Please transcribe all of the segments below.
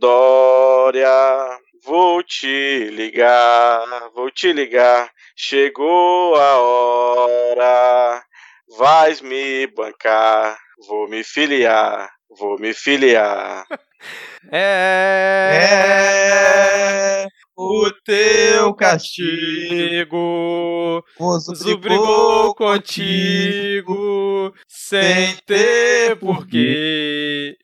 Dória, vou te ligar, vou te ligar. Chegou a hora, vais me bancar, vou me filiar, vou me filiar. É, o teu castigo Os nos obrigou contigo sem ter porquê.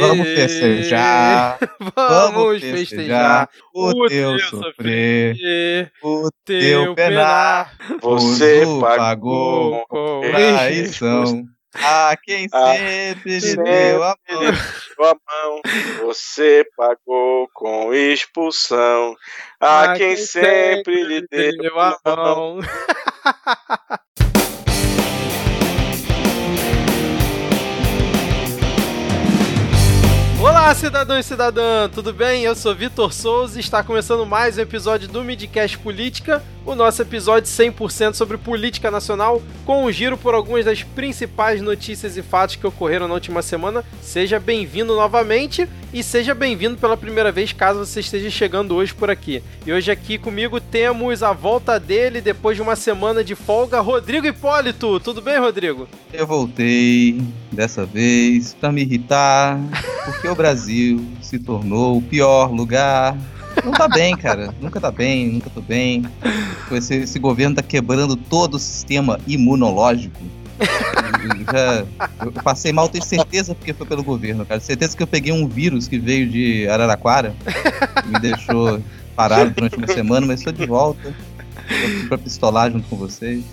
Vamos festejar, Vamos festejar o teu sofrer, o teu penar. Você pagou com Traição a quem sempre lhe deu a mão. você pagou com expulsão. A quem sempre lhe deu a a mão. Olá, cidadão e cidadã, tudo bem? Eu sou Vitor Souza e está começando mais um episódio do Midcast Política, o nosso episódio 100% sobre política nacional, com um giro por algumas das principais notícias e fatos que ocorreram na última semana. Seja bem-vindo novamente e seja bem-vindo pela primeira vez, caso você esteja chegando hoje por aqui. E hoje aqui comigo temos a volta dele depois de uma semana de folga, Rodrigo Hipólito. Tudo bem, Rodrigo? Eu voltei dessa vez pra me irritar, porque o Brasil se tornou o pior lugar. Não tá bem, cara. Nunca tá bem, nunca tô bem. Esse, esse governo tá quebrando todo o sistema imunológico. Eu, já, eu passei mal, tenho certeza porque foi pelo governo, cara. Certeza que eu peguei um vírus que veio de Araraquara, me deixou parado durante uma semana, mas estou de volta. Tô aqui pra pistolar junto com vocês.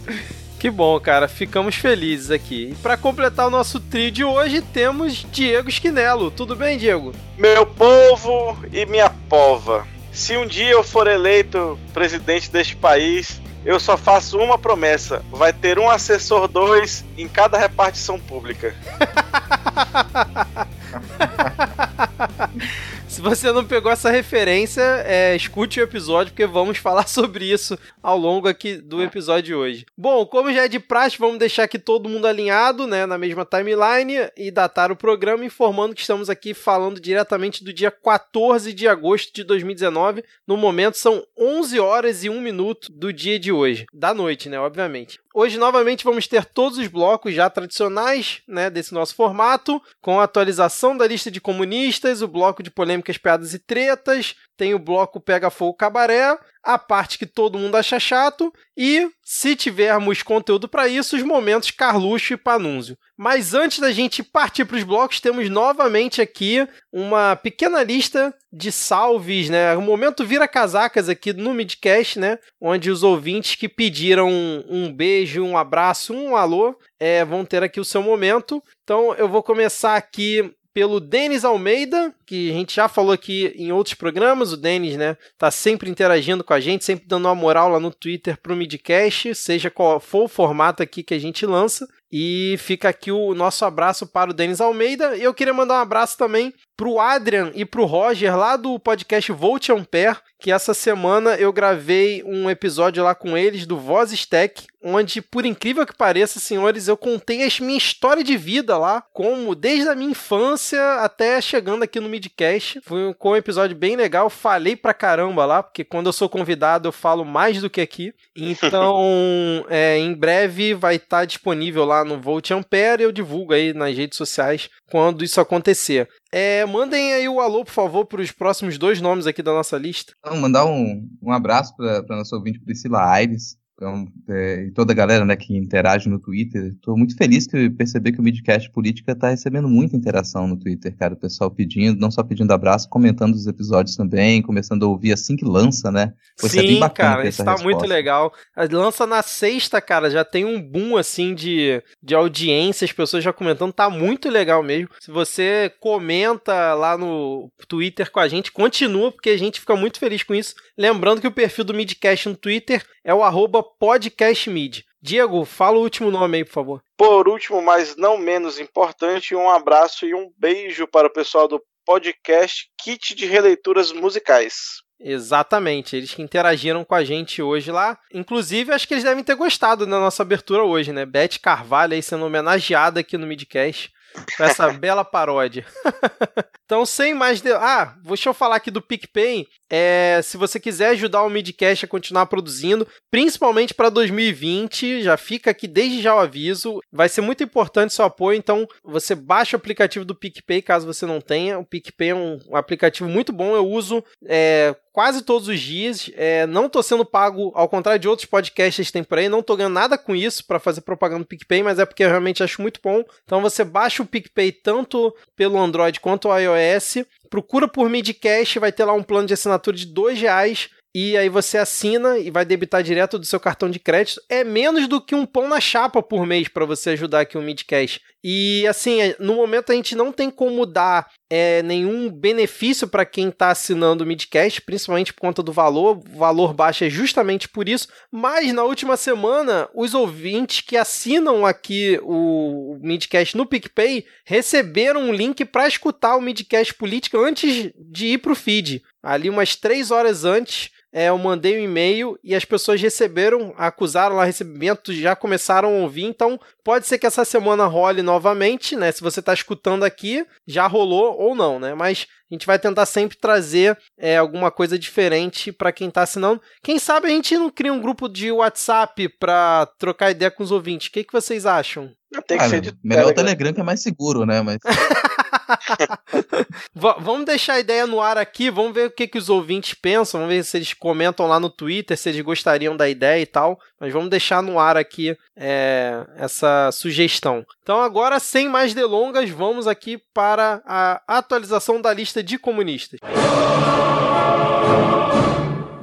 Que bom, cara. Ficamos felizes aqui. E para completar o nosso trio de hoje, temos Diego Esquinelo. Tudo bem, Diego? Meu povo e minha pova. Se um dia eu for eleito presidente deste país, eu só faço uma promessa: vai ter um assessor dois em cada repartição pública. Se você não pegou essa referência, é, escute o episódio, porque vamos falar sobre isso ao longo aqui do episódio de hoje. Bom, como já é de praxe, vamos deixar aqui todo mundo alinhado, né, na mesma timeline e datar o programa, informando que estamos aqui falando diretamente do dia 14 de agosto de 2019. No momento, são 11 horas e 1 minuto do dia de hoje. Da noite, né, obviamente. Hoje, novamente, vamos ter todos os blocos já tradicionais né, desse nosso formato, com a atualização da lista de comunistas, o bloco de polêmicas, piadas e tretas, tem o bloco Pega Fogo Cabaré, a parte que todo mundo acha chato e, se tivermos conteúdo para isso, os momentos Carluxo e Panúncio. Mas antes da gente partir para os blocos, temos novamente aqui uma pequena lista de salves, né? O momento vira casacas aqui no Midcast, né? Onde os ouvintes que pediram um, beijo, um abraço, um alô, é, vão ter aqui o seu momento. Então eu vou começar aqui pelo Denis Almeida, que a gente já falou aqui em outros programas. O Denis, né, tá sempre interagindo com a gente, sempre dando uma moral lá no Twitter pro Midcast, seja qual for o formato aqui que a gente lança. E fica aqui o nosso abraço para o Denis Almeida. E eu queria mandar um abraço também pro Adrian e pro Roger lá do podcast Volt Ampere, que essa semana eu gravei um episódio lá com eles do Voz Stack, onde, por incrível que pareça, senhores, eu contei a minha história de vida lá, como desde a minha infância até chegando aqui no Midcast. Foi um episódio bem legal, falei pra caramba lá, porque quando eu sou convidado eu falo mais do que aqui. Então, é, em breve vai estar disponível lá no Volt Ampere, eu divulgo aí nas redes sociais quando isso acontecer. É, mandem aí o alô, por favor, para os próximos dois nomes aqui da nossa lista. Então, mandar um, um abraço para nossa ouvinte Priscila Aires. Então, é, e toda a galera né, que interage no Twitter. Estou muito feliz que perceber que o Midcast Política está recebendo muita interação no Twitter, cara. O pessoal pedindo, não só pedindo abraço, comentando os episódios também, começando a ouvir assim que lança, né? Pô, isso é bem Sim, bacana cara, isso tá resposta. muito legal. A- Lança na sexta, cara, já tem um boom assim de, de audiência, as pessoas já comentando, tá muito legal mesmo. Se você comenta lá no Twitter com a gente, continua, porque a gente fica muito feliz com isso. Lembrando que o perfil do Midcast no Twitter é o arroba podcastmid. Diego, fala o último nome aí, por favor. Por último, mas não menos importante, um abraço e um beijo para o pessoal do podcast Kit de Releituras Musicais. Exatamente, eles que interagiram com a gente hoje lá. Inclusive, acho que eles devem ter gostado da nossa abertura hoje, né? Beth Carvalho aí sendo homenageada aqui no Midcast. Com essa bela paródia. então, sem mais. De... Ah, deixa eu falar aqui do PicPay. É, se você quiser ajudar o Midcast a continuar produzindo, principalmente para 2020, já fica aqui desde já o aviso. Vai ser muito importante seu apoio, então você baixa o aplicativo do PicPay caso você não tenha. O PicPay é um, aplicativo muito bom, eu uso é, quase todos os dias. É, não estou sendo pago, ao contrário de outros podcasts que tem por aí, não estou ganhando nada com isso para fazer propaganda no PicPay, mas é porque eu realmente acho muito bom. Então você baixa o PicPay tanto pelo Android quanto o iOS procura por Midcast, vai ter lá um plano de assinatura de dois reais e aí você assina e vai debitar direto do seu cartão de crédito. É menos do que um pão na chapa por mês para você ajudar aqui o Midcast. E assim, é, no momento a gente não tem como dar é, nenhum benefício para quem está assinando o Midcast, principalmente por conta do valor. O valor baixo é justamente por isso. Mas na última semana, os ouvintes que assinam aqui o Midcast no PicPay receberam um link para escutar o Midcast Política antes de ir para o feed. Ali umas três horas antes é, eu mandei um e-mail e as pessoas receberam, acusaram lá recebimento, já começaram a ouvir, então pode ser que essa semana role novamente, né? Se você está escutando aqui, já rolou ou não, né? Mas a gente vai tentar sempre trazer é, alguma coisa diferente para quem está assinando. Quem sabe a gente não cria um grupo de WhatsApp para trocar ideia com os ouvintes. O que, que vocês acham? Tem que ah, ser de melhor Telegram. o Telegram que é mais seguro, né? Mas... vamos deixar a ideia no ar aqui, vamos ver o que, que os ouvintes pensam, vamos ver se eles comentam lá no Twitter, se eles gostariam da ideia e tal. Mas vamos deixar no ar aqui é, essa sugestão. Então, agora, sem mais delongas, vamos aqui para a atualização da lista de comunistas.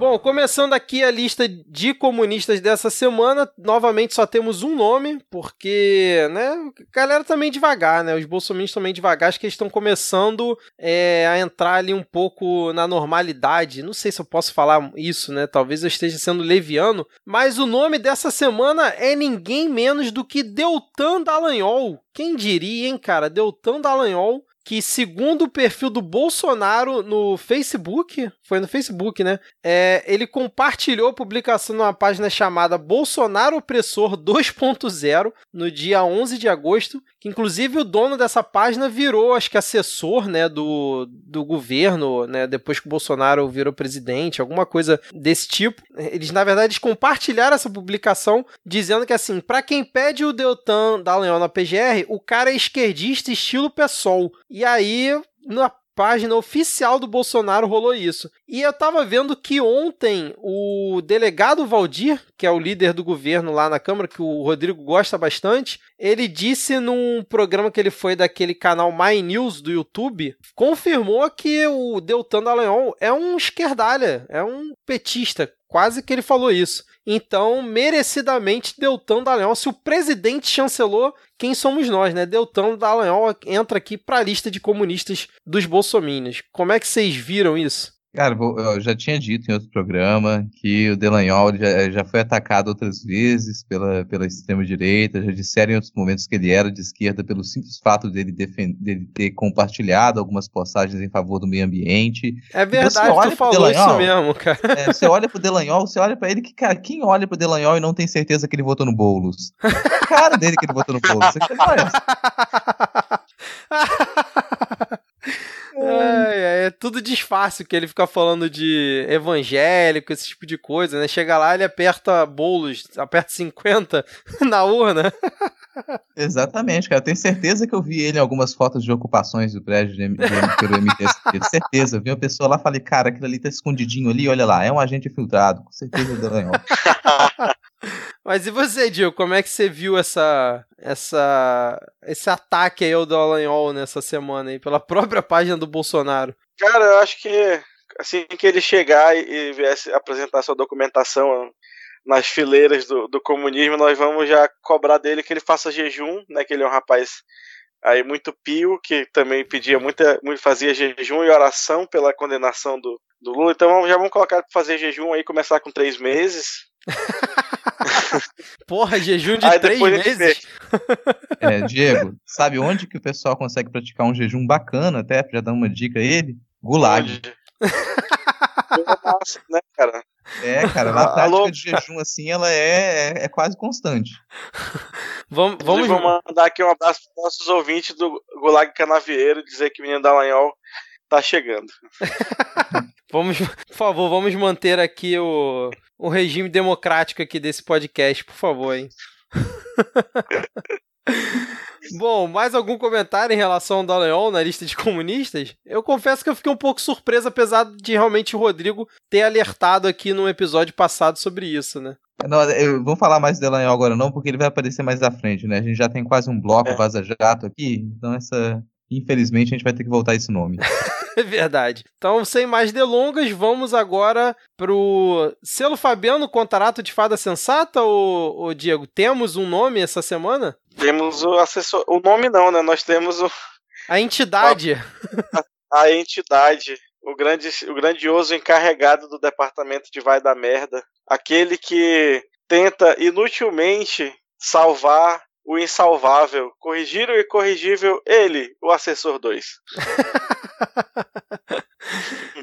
Bom, começando aqui a lista de comunistas dessa semana, novamente só temos um nome, porque, né, galera também devagar, né, os bolsomistas também devagar, acho que eles estão começando é, a entrar ali um pouco na normalidade, não sei se eu posso falar isso, né, talvez eu esteja sendo leviano, mas o nome dessa semana é ninguém menos do que Deltan Dallagnol, quem diria, hein, cara, Deltan Dallagnol, que, segundo o perfil do Bolsonaro no Facebook, foi no Facebook, né? É, ele compartilhou a publicação numa página chamada Bolsonaro Opressor 2.0 no dia 11 de agosto, que inclusive o dono dessa página virou, acho que assessor, né, do, do governo, né, depois que o Bolsonaro virou presidente, alguma coisa desse tipo. Eles, na verdade, compartilharam essa publicação dizendo que, assim, para quem pede o Deltan da Leão na PGR, o cara é esquerdista estilo PSOL. E aí, na página oficial do Bolsonaro rolou isso. E eu tava vendo que ontem o delegado Valdir, que é o líder do governo lá na Câmara, que o Rodrigo gosta bastante, ele disse num programa que ele foi daquele canal My News do YouTube, confirmou que o Deltan Dallagnol é um esquerdalha, é um petista. Quase que ele falou isso. Então, merecidamente, Deltan Dallagnol, se o presidente chancelou, quem somos nós, né? Deltan Dallagnol entra aqui para a lista de comunistas dos bolsominions. Como é que vocês viram isso? Cara, eu já tinha dito em outro programa que o Delanhol já, já foi atacado outras vezes pela, pela extrema-direita, já disseram em outros momentos que ele era de esquerda pelo simples fato dele, dele ter compartilhado algumas postagens em favor do meio ambiente. É verdade, então, tu falou Delanhol, isso mesmo, cara. É, você olha pro Delanhol, você olha para ele que, cara, quem olha pro Delanhol e não tem certeza que ele votou no Boulos? cara dele que ele votou no Boulos. Você É, é, tudo disfarce que ele fica falando de evangélico, esse tipo de coisa, né? Chega lá, ele aperta bolos, aperta 50 na urna. Exatamente, cara. Eu tenho certeza que eu vi ele em algumas fotos de ocupações do prédio de, de, pelo MTST. certeza. Eu vi uma pessoa lá e falei, cara, aquilo ali tá escondidinho ali, olha lá, é um agente infiltrado. Com certeza Dallagnol. Mas e você, Dio, como é que você viu essa, essa, esse ataque aí ao Dallagnol nessa semana aí, pela própria página do Bolsonaro? Cara, eu acho que assim que ele chegar e, viesse apresentar sua documentação nas fileiras do, do comunismo, nós vamos já cobrar dele que ele faça jejum, né? Que ele é um rapaz aí muito pio, que também pedia muita, fazia jejum e oração pela condenação do, do Lula. Então já vamos colocar para fazer jejum aí, começar com três meses. Porra, jejum de Aí três meses? É, Diego, sabe onde que o pessoal consegue praticar um jejum bacana, até, já dar uma dica a ele? Gulag. Nossa, né, cara? É, cara, a tática Alô? de jejum assim, ela é, é, é quase constante. vamos, vamos... vou mandar aqui um abraço para nossos ouvintes do Gulag Canavieiro, dizer que o menino Dallagnol tá chegando. Vamos, por favor, vamos manter aqui o, o regime democrático aqui desse podcast, por favor, hein? Bom, mais algum comentário em relação ao Dallagnol na lista de comunistas? Eu confesso que eu fiquei um pouco surpreso, apesar de realmente o Rodrigo ter alertado aqui num episódio passado sobre isso, né? Não, eu vou falar mais do Dallagnol agora não, porque ele vai aparecer mais à frente, né? A gente já tem quase um bloco é. vaza-jato aqui, então essa... Infelizmente a gente vai ter que voltar esse nome. É verdade. Então, sem mais delongas, vamos agora pro selo Fabiano Contrato de Fada Sensata, ou, ou Diego? Temos um nome essa semana? Temos o assessor. O nome não, né? Nós temos o. A entidade. A, a entidade. O, grande, o grandioso encarregado do departamento de Vai da Merda. Aquele que tenta inutilmente salvar o insalvável. Corrigir o incorrigível, ele, o assessor 2.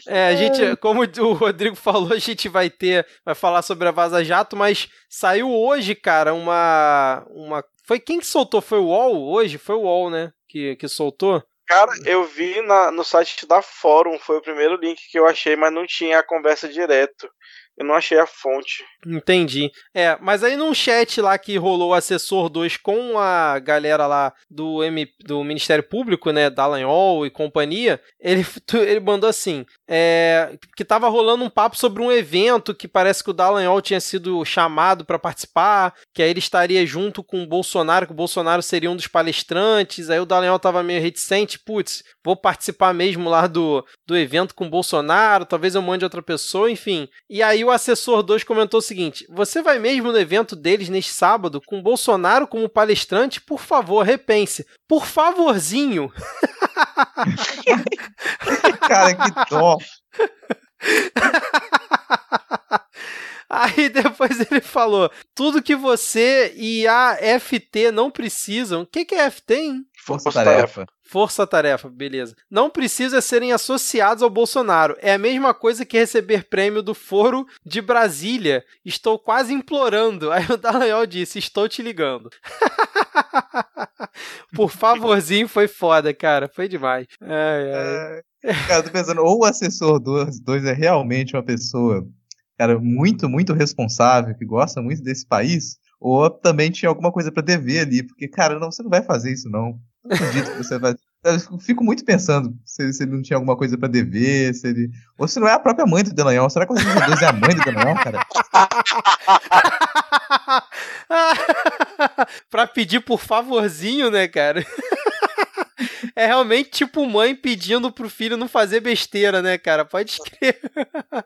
é, a gente, como o Rodrigo falou, a gente vai ter, vai falar sobre a Vaza Jato, mas saiu hoje, cara, uma, uma, foi quem que soltou? Foi o UOL hoje? Foi o UOL, né, que, que soltou? Cara, eu vi na, no site da Fórum, foi o primeiro link que eu achei, mas não tinha a conversa direto. Eu não achei a fonte. Entendi. É, mas aí num chat lá que rolou o assessor 2 com a galera lá do, M, do Ministério Público, né, Dallagnol e companhia, ele, ele mandou assim, é, que tava rolando um papo sobre um evento que parece que o Dallagnol tinha sido chamado para participar, que aí ele estaria junto com o Bolsonaro, que o Bolsonaro seria um dos palestrantes, aí o Dallagnol tava meio reticente, putz, vou participar mesmo lá do, do evento com o Bolsonaro, talvez eu mande outra pessoa, enfim. E aí o assessor 2 comentou o seguinte: Você vai mesmo no evento deles neste sábado com Bolsonaro como palestrante? Por favor, repense. Por favorzinho. Cara, que dó. Aí depois ele falou: tudo que você e a FT não precisam. O que, que é FT, hein? Força-tarefa. Força-tarefa, beleza. Não precisa serem associados ao Bolsonaro. É a mesma coisa que receber prêmio do Foro de Brasília. Estou quase implorando. Aí o Dallagnol disse: Estou te ligando. Por favorzinho, foi foda, cara. Foi demais. Ai, ai. É, cara, tô pensando, ou o assessor 2 é realmente uma pessoa, cara, muito, muito responsável, que gosta muito desse país, ou também tinha alguma coisa para dever ali, porque, cara, não, você não vai fazer isso, não. Acredito que você vai. Eu fico muito pensando se, se ele não tinha alguma coisa pra dever, se ele. Ou se não é a própria mãe do Delanhol. Será que o Deus é a mãe do Delanhol, cara? pra pedir por favorzinho, né, cara? é realmente tipo mãe pedindo pro filho não fazer besteira, né, cara? Pode escrever.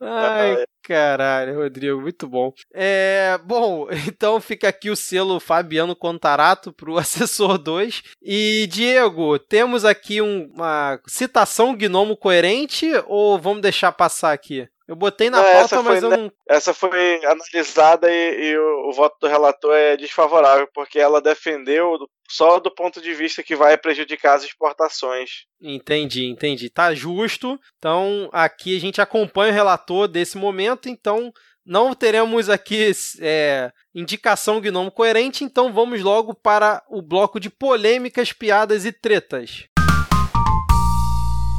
Ai, caralho, Rodrigo, muito bom. É, bom, então fica aqui o selo Fabiano Contarato pro assessor 2. E Diego, temos aqui um, uma citação gnomo coerente ou vamos deixar passar aqui? Eu botei na não, pauta, mas eu não. Essa foi analisada e, e o, o, voto do relator é desfavorável, porque ela defendeu só do ponto de vista que vai prejudicar as exportações. Entendi, entendi. Tá justo. Então, aqui a gente acompanha o relator desse momento, então não teremos aqui é, indicação gnomo coerente, então vamos logo para o bloco de polêmicas, piadas e tretas.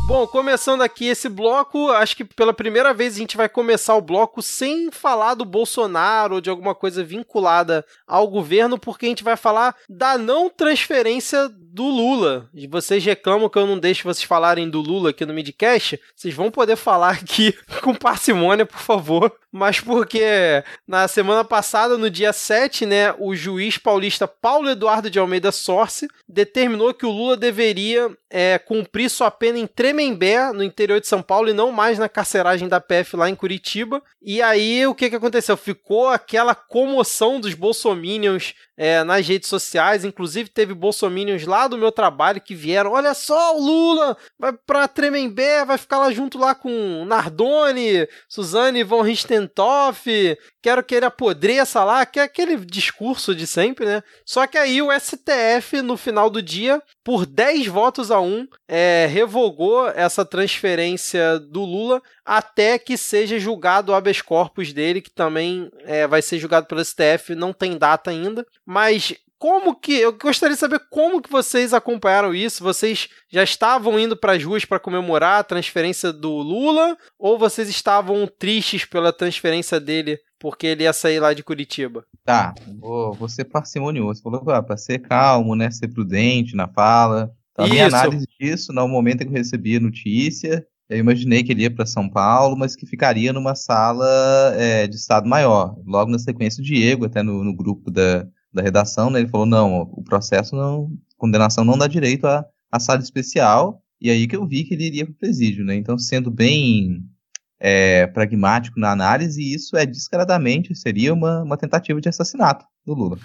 Bom, começando aqui esse bloco, acho que pela primeira vez a gente vai começar o bloco sem falar do Bolsonaro ou de alguma coisa vinculada ao governo, porque a gente vai falar da não transferência do Lula. E vocês reclamam que eu não deixo vocês falarem do Lula aqui no Midcast, vocês vão poder falar aqui com parcimônia, por favor. Mas porque na semana passada, no dia 7, né, o juiz paulista Paulo Eduardo de Almeida Sorce determinou que o Lula deveria é, cumprir sua pena em Tremembé, no interior de São Paulo, e não mais na carceragem da PF lá em Curitiba. E aí, o que, que aconteceu? Ficou aquela comoção dos bolsominions é, nas redes sociais, inclusive teve bolsominions lá do meu trabalho que vieram, olha só, o Lula vai pra Tremembé, vai ficar lá junto lá com Nardoni, Suzane von Richthofen, quero que ele apodreça lá, que é aquele discurso de sempre, né? Só que aí o STF, no final do dia, por 10 votos a 1, é, revogou essa transferência do Lula até que seja julgado o habeas corpus dele, que também é, vai ser julgado pelo STF, não tem data ainda. Mas como que eu gostaria de saber como que vocês acompanharam isso? Vocês já estavam indo para as ruas para comemorar a transferência do Lula ou vocês estavam tristes pela transferência dele porque ele ia sair lá de Curitiba? Tá, vou, vou ser parcimonioso. Falou ah, para ser calmo, né, ser prudente na fala. Então, a minha análise disso, no momento em que eu recebi a notícia, eu imaginei que ele ia para São Paulo, mas que ficaria numa sala é, de Estado Maior. Logo na sequência, o Diego, até no, no grupo da, da redação, né, ele falou, não, o processo não, condenação não dá direito à, à sala especial, e aí que eu vi que ele iria para o presídio, né, então sendo bem é, pragmático na análise, isso é descaradamente, seria uma, uma tentativa de assassinato do Lula.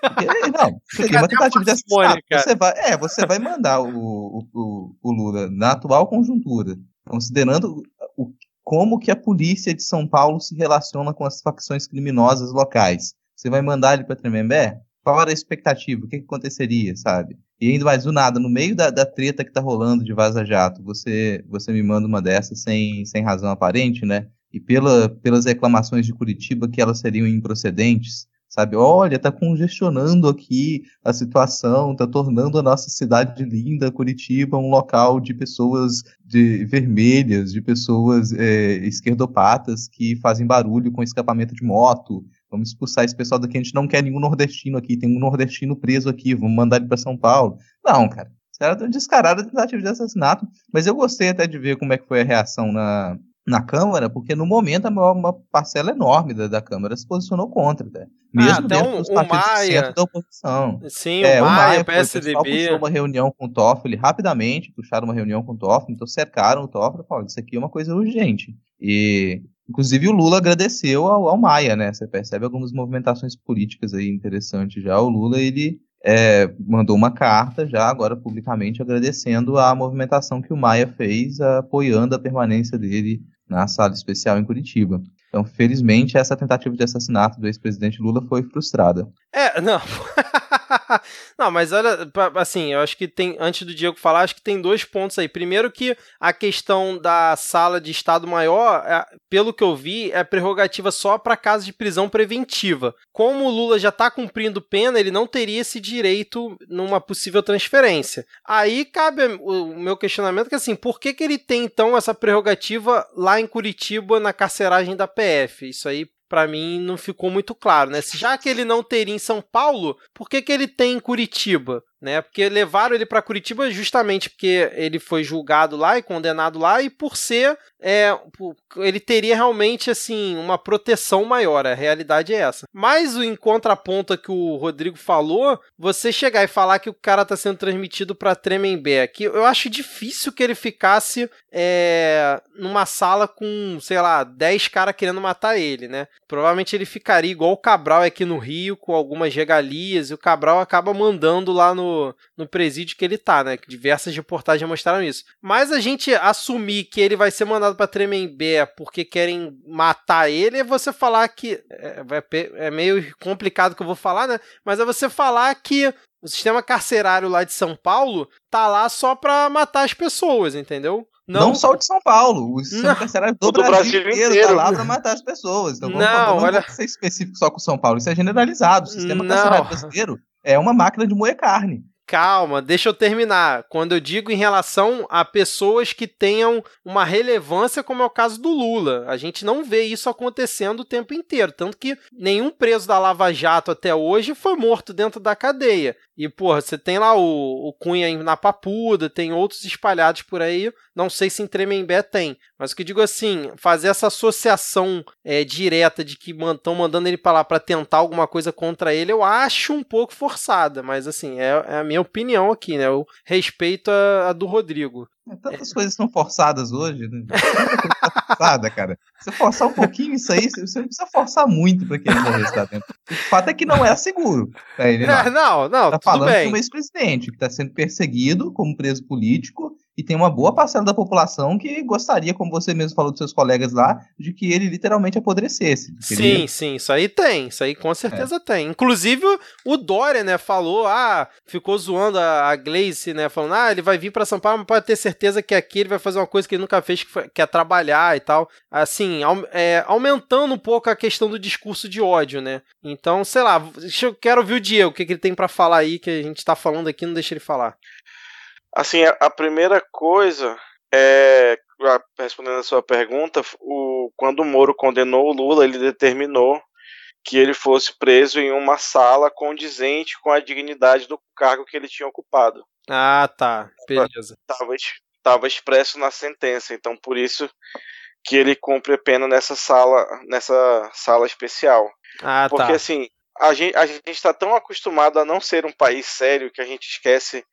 Porque, não, seria uma tentativa de assassinato. Você vai, é, você vai mandar o, o, o Lula na atual conjuntura, considerando o, como que a polícia de São Paulo se relaciona com as facções criminosas locais você vai mandar ele para Tremembé? Qual era a expectativa? O que, que, aconteceria, sabe? E ainda mais do nada, no meio da, da treta que tá rolando de Vaza Jato, você, você me manda uma dessas sem, sem razão aparente, né? E pela, pelas reclamações de Curitiba que elas seriam improcedentes, sabe? Olha, tá congestionando aqui a situação, tá tornando a nossa cidade linda, Curitiba, um local de pessoas de vermelhas, de pessoas é, esquerdopatas que fazem barulho com escapamento de moto, Vamos expulsar esse pessoal daqui. A gente não quer nenhum nordestino aqui. Tem um nordestino preso aqui. Vamos mandar ele para São Paulo. Não, cara. Era descarada tentativa de assassinato. Mas eu gostei até de ver como é que foi a reação na, na Câmara, porque no momento maior, uma parcela enorme da, da Câmara se posicionou contra, né? mesmo ah, então, dentro dos partidos Maia, da oposição. Sim, é, o Maia, o Maia PSDB. O puxou uma reunião com o Toffoli rapidamente, puxaram uma reunião com o Toffoli, então cercaram o Toffoli e falaram, isso aqui é uma coisa urgente. E Inclusive o Lula agradeceu ao, ao, Maia, né? Você percebe algumas movimentações políticas aí interessantes já. O Lula, ele é, mandou uma carta já agora publicamente agradecendo a movimentação que o Maia fez, apoiando a permanência dele na sala especial em Curitiba. Então, felizmente, essa tentativa de assassinato do ex-presidente Lula foi frustrada. É, não. não, mas olha, assim, eu acho que tem, antes do Diego falar, acho que tem dois pontos aí. Primeiro que a questão da sala de Estado Maior, é, pelo que eu vi, é prerrogativa só para casos de prisão preventiva. Como o Lula já está cumprindo pena, ele não teria esse direito numa possível transferência. Aí cabe o meu questionamento que assim, por que, que ele tem então essa prerrogativa lá em Curitiba na carceragem da PF? Isso aí para mim não ficou muito claro, né? Já que ele não teria em São Paulo, por que, que ele tem em Curitiba? Né? Porque levaram ele para Curitiba justamente porque ele foi julgado lá e condenado lá e por ser é, ele teria realmente assim uma proteção maior. A realidade é essa. Mas o em contraponto que o Rodrigo falou, você chegar e falar que o cara está sendo transmitido para Tremembé, que eu acho difícil que ele ficasse é, numa sala com, sei lá, 10 caras querendo matar ele, né? Provavelmente ele ficaria igual o Cabral aqui no Rio, com algumas regalias, e o Cabral acaba mandando lá no no, presídio que ele tá, né? Que diversas reportagens mostraram isso. Mas a gente assumir que ele vai ser mandado para Tremembé porque querem matar ele é você falar que. É, é meio complicado que eu vou falar, né? Mas é você falar que o sistema carcerário lá de São Paulo tá lá só pra matar as pessoas, entendeu? Não, não só o de São Paulo, o sistema não. carcerário do, do Brasil, Brasil inteiro, inteiro tá lá pra matar as pessoas. Então, não, não olha... ser específico só com São Paulo, isso é generalizado. O sistema não. carcerário brasileiro é uma máquina de moer carne. Calma, deixa eu terminar. Quando eu digo em relação a pessoas que tenham uma relevância, como é o caso do Lula, a gente não vê isso acontecendo o tempo inteiro. Tanto que nenhum preso da Lava Jato até hoje foi morto dentro da cadeia. E, porra, você tem lá o, o Cunha na Papuda, tem outros espalhados por aí. Não sei se em Tremembé tem. Mas o que eu digo assim, fazer essa associação é, direta de que estão mandando ele para lá para tentar alguma coisa contra ele, eu acho um pouco forçada. Mas, assim, é, é a minha opinião aqui, né? Eu respeito a, a do Rodrigo. É, tantas coisas são forçadas hoje, né? forçada, cara. Se forçar um pouquinho isso aí, você não precisa forçar muito para que ele morrer está dentro. O fato é que não é seguro. Ele, não. É, não, não, tá falando bem. de um ex-presidente que está sendo perseguido como preso político e tem uma boa parcela da população que gostaria, como você mesmo falou dos seus colegas lá, de que ele literalmente apodrecesse. Sim, ele... sim, isso aí tem, isso aí com certeza é. tem. Inclusive, o Dória, né, falou, ah, ficou zoando a, a Gleice, né, falando, ah, ele vai vir para São Paulo, mas pode ter certeza certeza que aqui ele vai fazer uma coisa que ele nunca fez, que, foi, que é trabalhar e tal. Assim, é, aumentando um pouco a questão do discurso de ódio, né? Então, sei lá, eu quero ouvir o Diego, o que, que ele tem para falar aí, que a gente tá falando aqui, não deixa ele falar. Assim, a, primeira coisa é, respondendo a sua pergunta, o, quando o Moro condenou o Lula, ele determinou que ele fosse preso em uma sala condizente com a dignidade do cargo que ele tinha ocupado. Ah, tá. Beleza. Estava expresso na sentença, então por isso que ele cumpre a pena nessa sala, nessa sala especial. Ah, Porque tá. assim, a gente a está tão acostumado a não ser um país sério que a gente esquece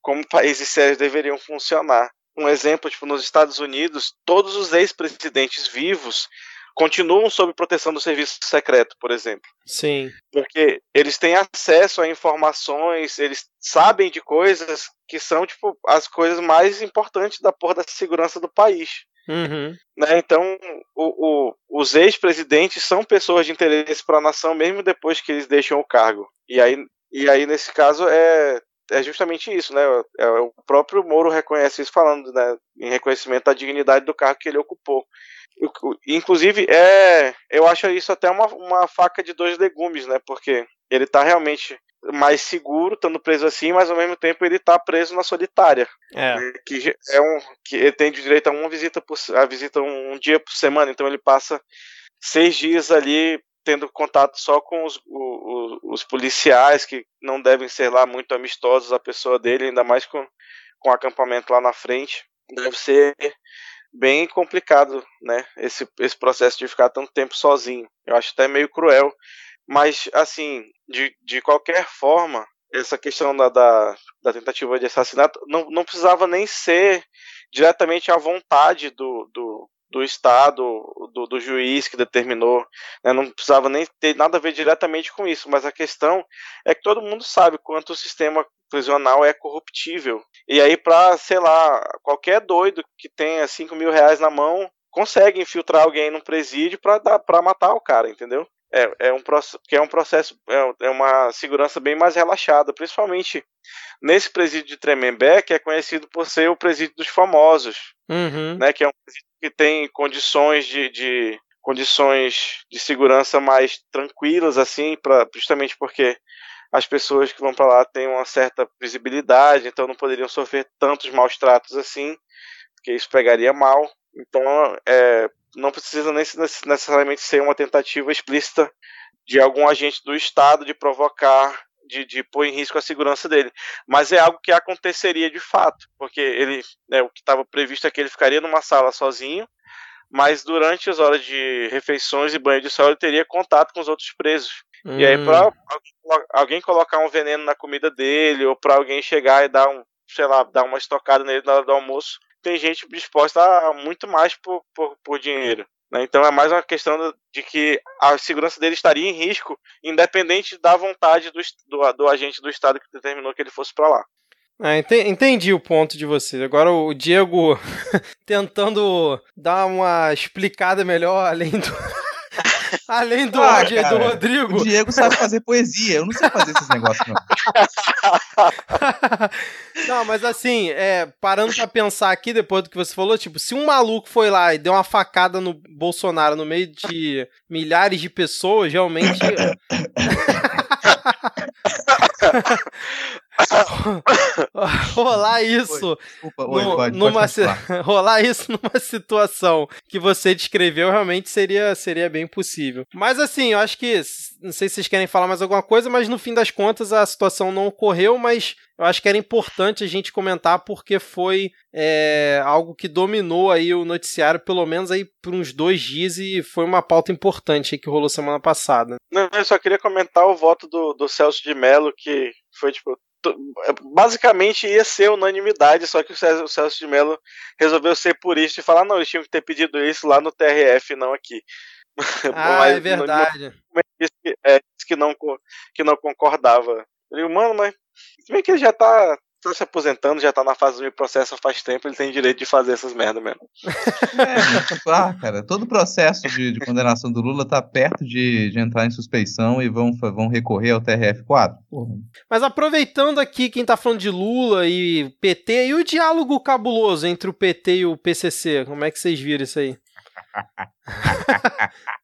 como países sérios deveriam funcionar. Um exemplo, tipo, nos Estados Unidos, todos os ex-presidentes vivos continuam sob proteção do serviço secreto, por exemplo. Sim. Porque eles têm acesso a informações, eles sabem de coisas que são, tipo, as coisas mais importantes da porra da segurança do país. Uhum. Né? Então, o, o, os ex-presidentes são pessoas de interesse para a nação, mesmo depois que eles deixam o cargo. E aí, e aí nesse caso, é, é justamente isso, né? É, é, o próprio Moro reconhece isso falando, né? Em reconhecimento da dignidade do cargo que ele ocupou. Inclusive, é, eu acho isso até uma, uma faca de dois legumes, né? Porque ele está realmente mais seguro estando preso assim, mas ao mesmo tempo ele está preso na solitária. É. Que é um que ele tem direito a uma visita por a visita um, um dia por semana, então ele passa seis dias ali tendo contato só com os, os, os, policiais que não devem ser lá muito amistosos a pessoa dele, ainda mais com, com o acampamento lá na frente. Deve ser bem complicado, né? Esse, esse processo de ficar tanto tempo sozinho. Eu acho até meio cruel. Mas, assim, de, de qualquer forma, essa questão da, da, da tentativa de assassinato não, não precisava nem ser diretamente à vontade do, do, do Estado, do, do, juiz que determinou, né? não precisava nem ter nada a ver diretamente com isso, mas a questão é que todo mundo sabe quanto o sistema prisional é corruptível. E aí, para, sei lá, qualquer doido que tenha 5 mil reais na mão, consegue infiltrar alguém num presídio para matar o cara, entendeu? É, é um que é um processo, é, é uma segurança bem mais relaxada, principalmente nesse presídio de Tremembé, que é conhecido por ser o presídio dos famosos, uhum. né? Que é um presídio que tem condições de, de condições de segurança mais tranquilas, assim, para justamente porque as pessoas que vão para lá têm uma certa visibilidade, então não poderiam sofrer tantos maus tratos assim, porque isso pegaria mal. Então, é, não precisa nem necessariamente ser uma tentativa explícita de algum agente do Estado de provocar, de, de pôr em risco a segurança dele. Mas é algo que aconteceria de fato, porque ele, né, o que estava previsto é que ele ficaria numa sala sozinho, mas durante as horas de refeições e banho de sol ele teria contato com os outros presos. Hum. E aí, para hum. alguém colocar um veneno na comida dele, ou para alguém chegar e dar um, sei lá, dar uma estocada nele na hora do almoço, tem gente disposta a muito mais por, por, por dinheiro. Né? Então é mais uma questão de que a segurança dele estaria em risco, independente da vontade do, do, do agente do Estado que determinou que ele fosse para lá. Ah, entendi o ponto de você. Agora o Diego tentando dar uma explicada melhor além do. Além do, ah, cara, do Rodrigo. O Diego sabe fazer poesia, eu não sei fazer esses negócios, não. Não, mas assim, é, parando pra pensar aqui, depois do que você falou, tipo, se um maluco foi lá e deu uma facada no Bolsonaro no meio de milhares de pessoas, realmente. rolar isso Desculpa, oi, no, pode, numa pode rolar isso numa situação que você descreveu realmente seria seria bem possível. Mas assim, eu acho que não sei se vocês querem falar mais alguma coisa, mas no fim das contas a situação não ocorreu, mas eu acho que era importante a gente comentar porque foi é, algo que dominou aí o noticiário pelo menos aí por uns dois dias e foi uma pauta importante que rolou semana passada. Não, eu só queria comentar o voto do, do Celso de Mello que foi tipo basicamente ia ser unanimidade, só que o Celso de Mello resolveu ser purista e falar, não, eles tinham que ter pedido isso lá no TRF, não aqui. Ah, mas, é verdade. Disse que, é, disse que, não, que não concordava. Eu digo, mano, mas se bem que ele já tá tá se aposentando, já tá na fase do processo faz tempo, ele tem direito de fazer essas merda mesmo. É, ah, cara, todo o processo de, de, condenação do Lula tá perto de, de, entrar em suspeição e vão, vão recorrer ao TRF4. Porra. Mas aproveitando aqui quem tá falando de Lula e PT, e o diálogo cabuloso entre o PT e o PCC, como é que vocês viram isso aí?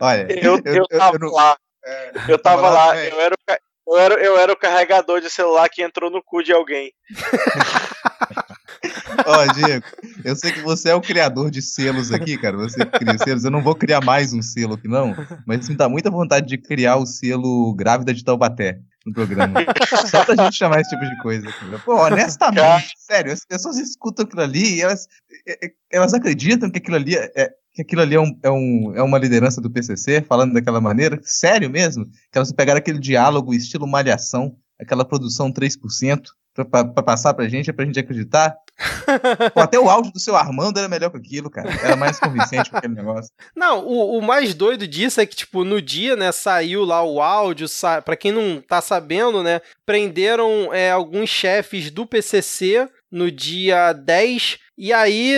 Olha, eu, eu, eu, tava eu, lá. É, eu tava lá, eu era, eu, era, eu era o carregador de celular que entrou no cu de alguém. Ó, oh, Diego, eu sei que você é o criador de selos aqui, cara. Você cria selos. Eu não vou criar mais um selo aqui, não. Mas me dá muita vontade de criar o selo Grávida de Taubaté no programa. Só pra gente chamar esse tipo de coisa. Cara. Pô, honestamente, sério, as pessoas escutam aquilo ali e elas, elas acreditam que aquilo ali é, que aquilo ali é, um, é, um, é uma liderança do PCC falando daquela maneira? Sério mesmo? Que elas pegaram aquele diálogo estilo malhação, aquela produção 3%, pra, pra passar pra gente, é pra gente acreditar? Pô, até o áudio do seu Armando era melhor que aquilo, cara. Era mais convincente com aquele negócio. Não, o, o, mais doido disso é que, tipo, no dia, né, saiu lá o áudio, sa... pra quem não tá sabendo, né, prenderam é, alguns chefes do PCC no dia 10 e aí,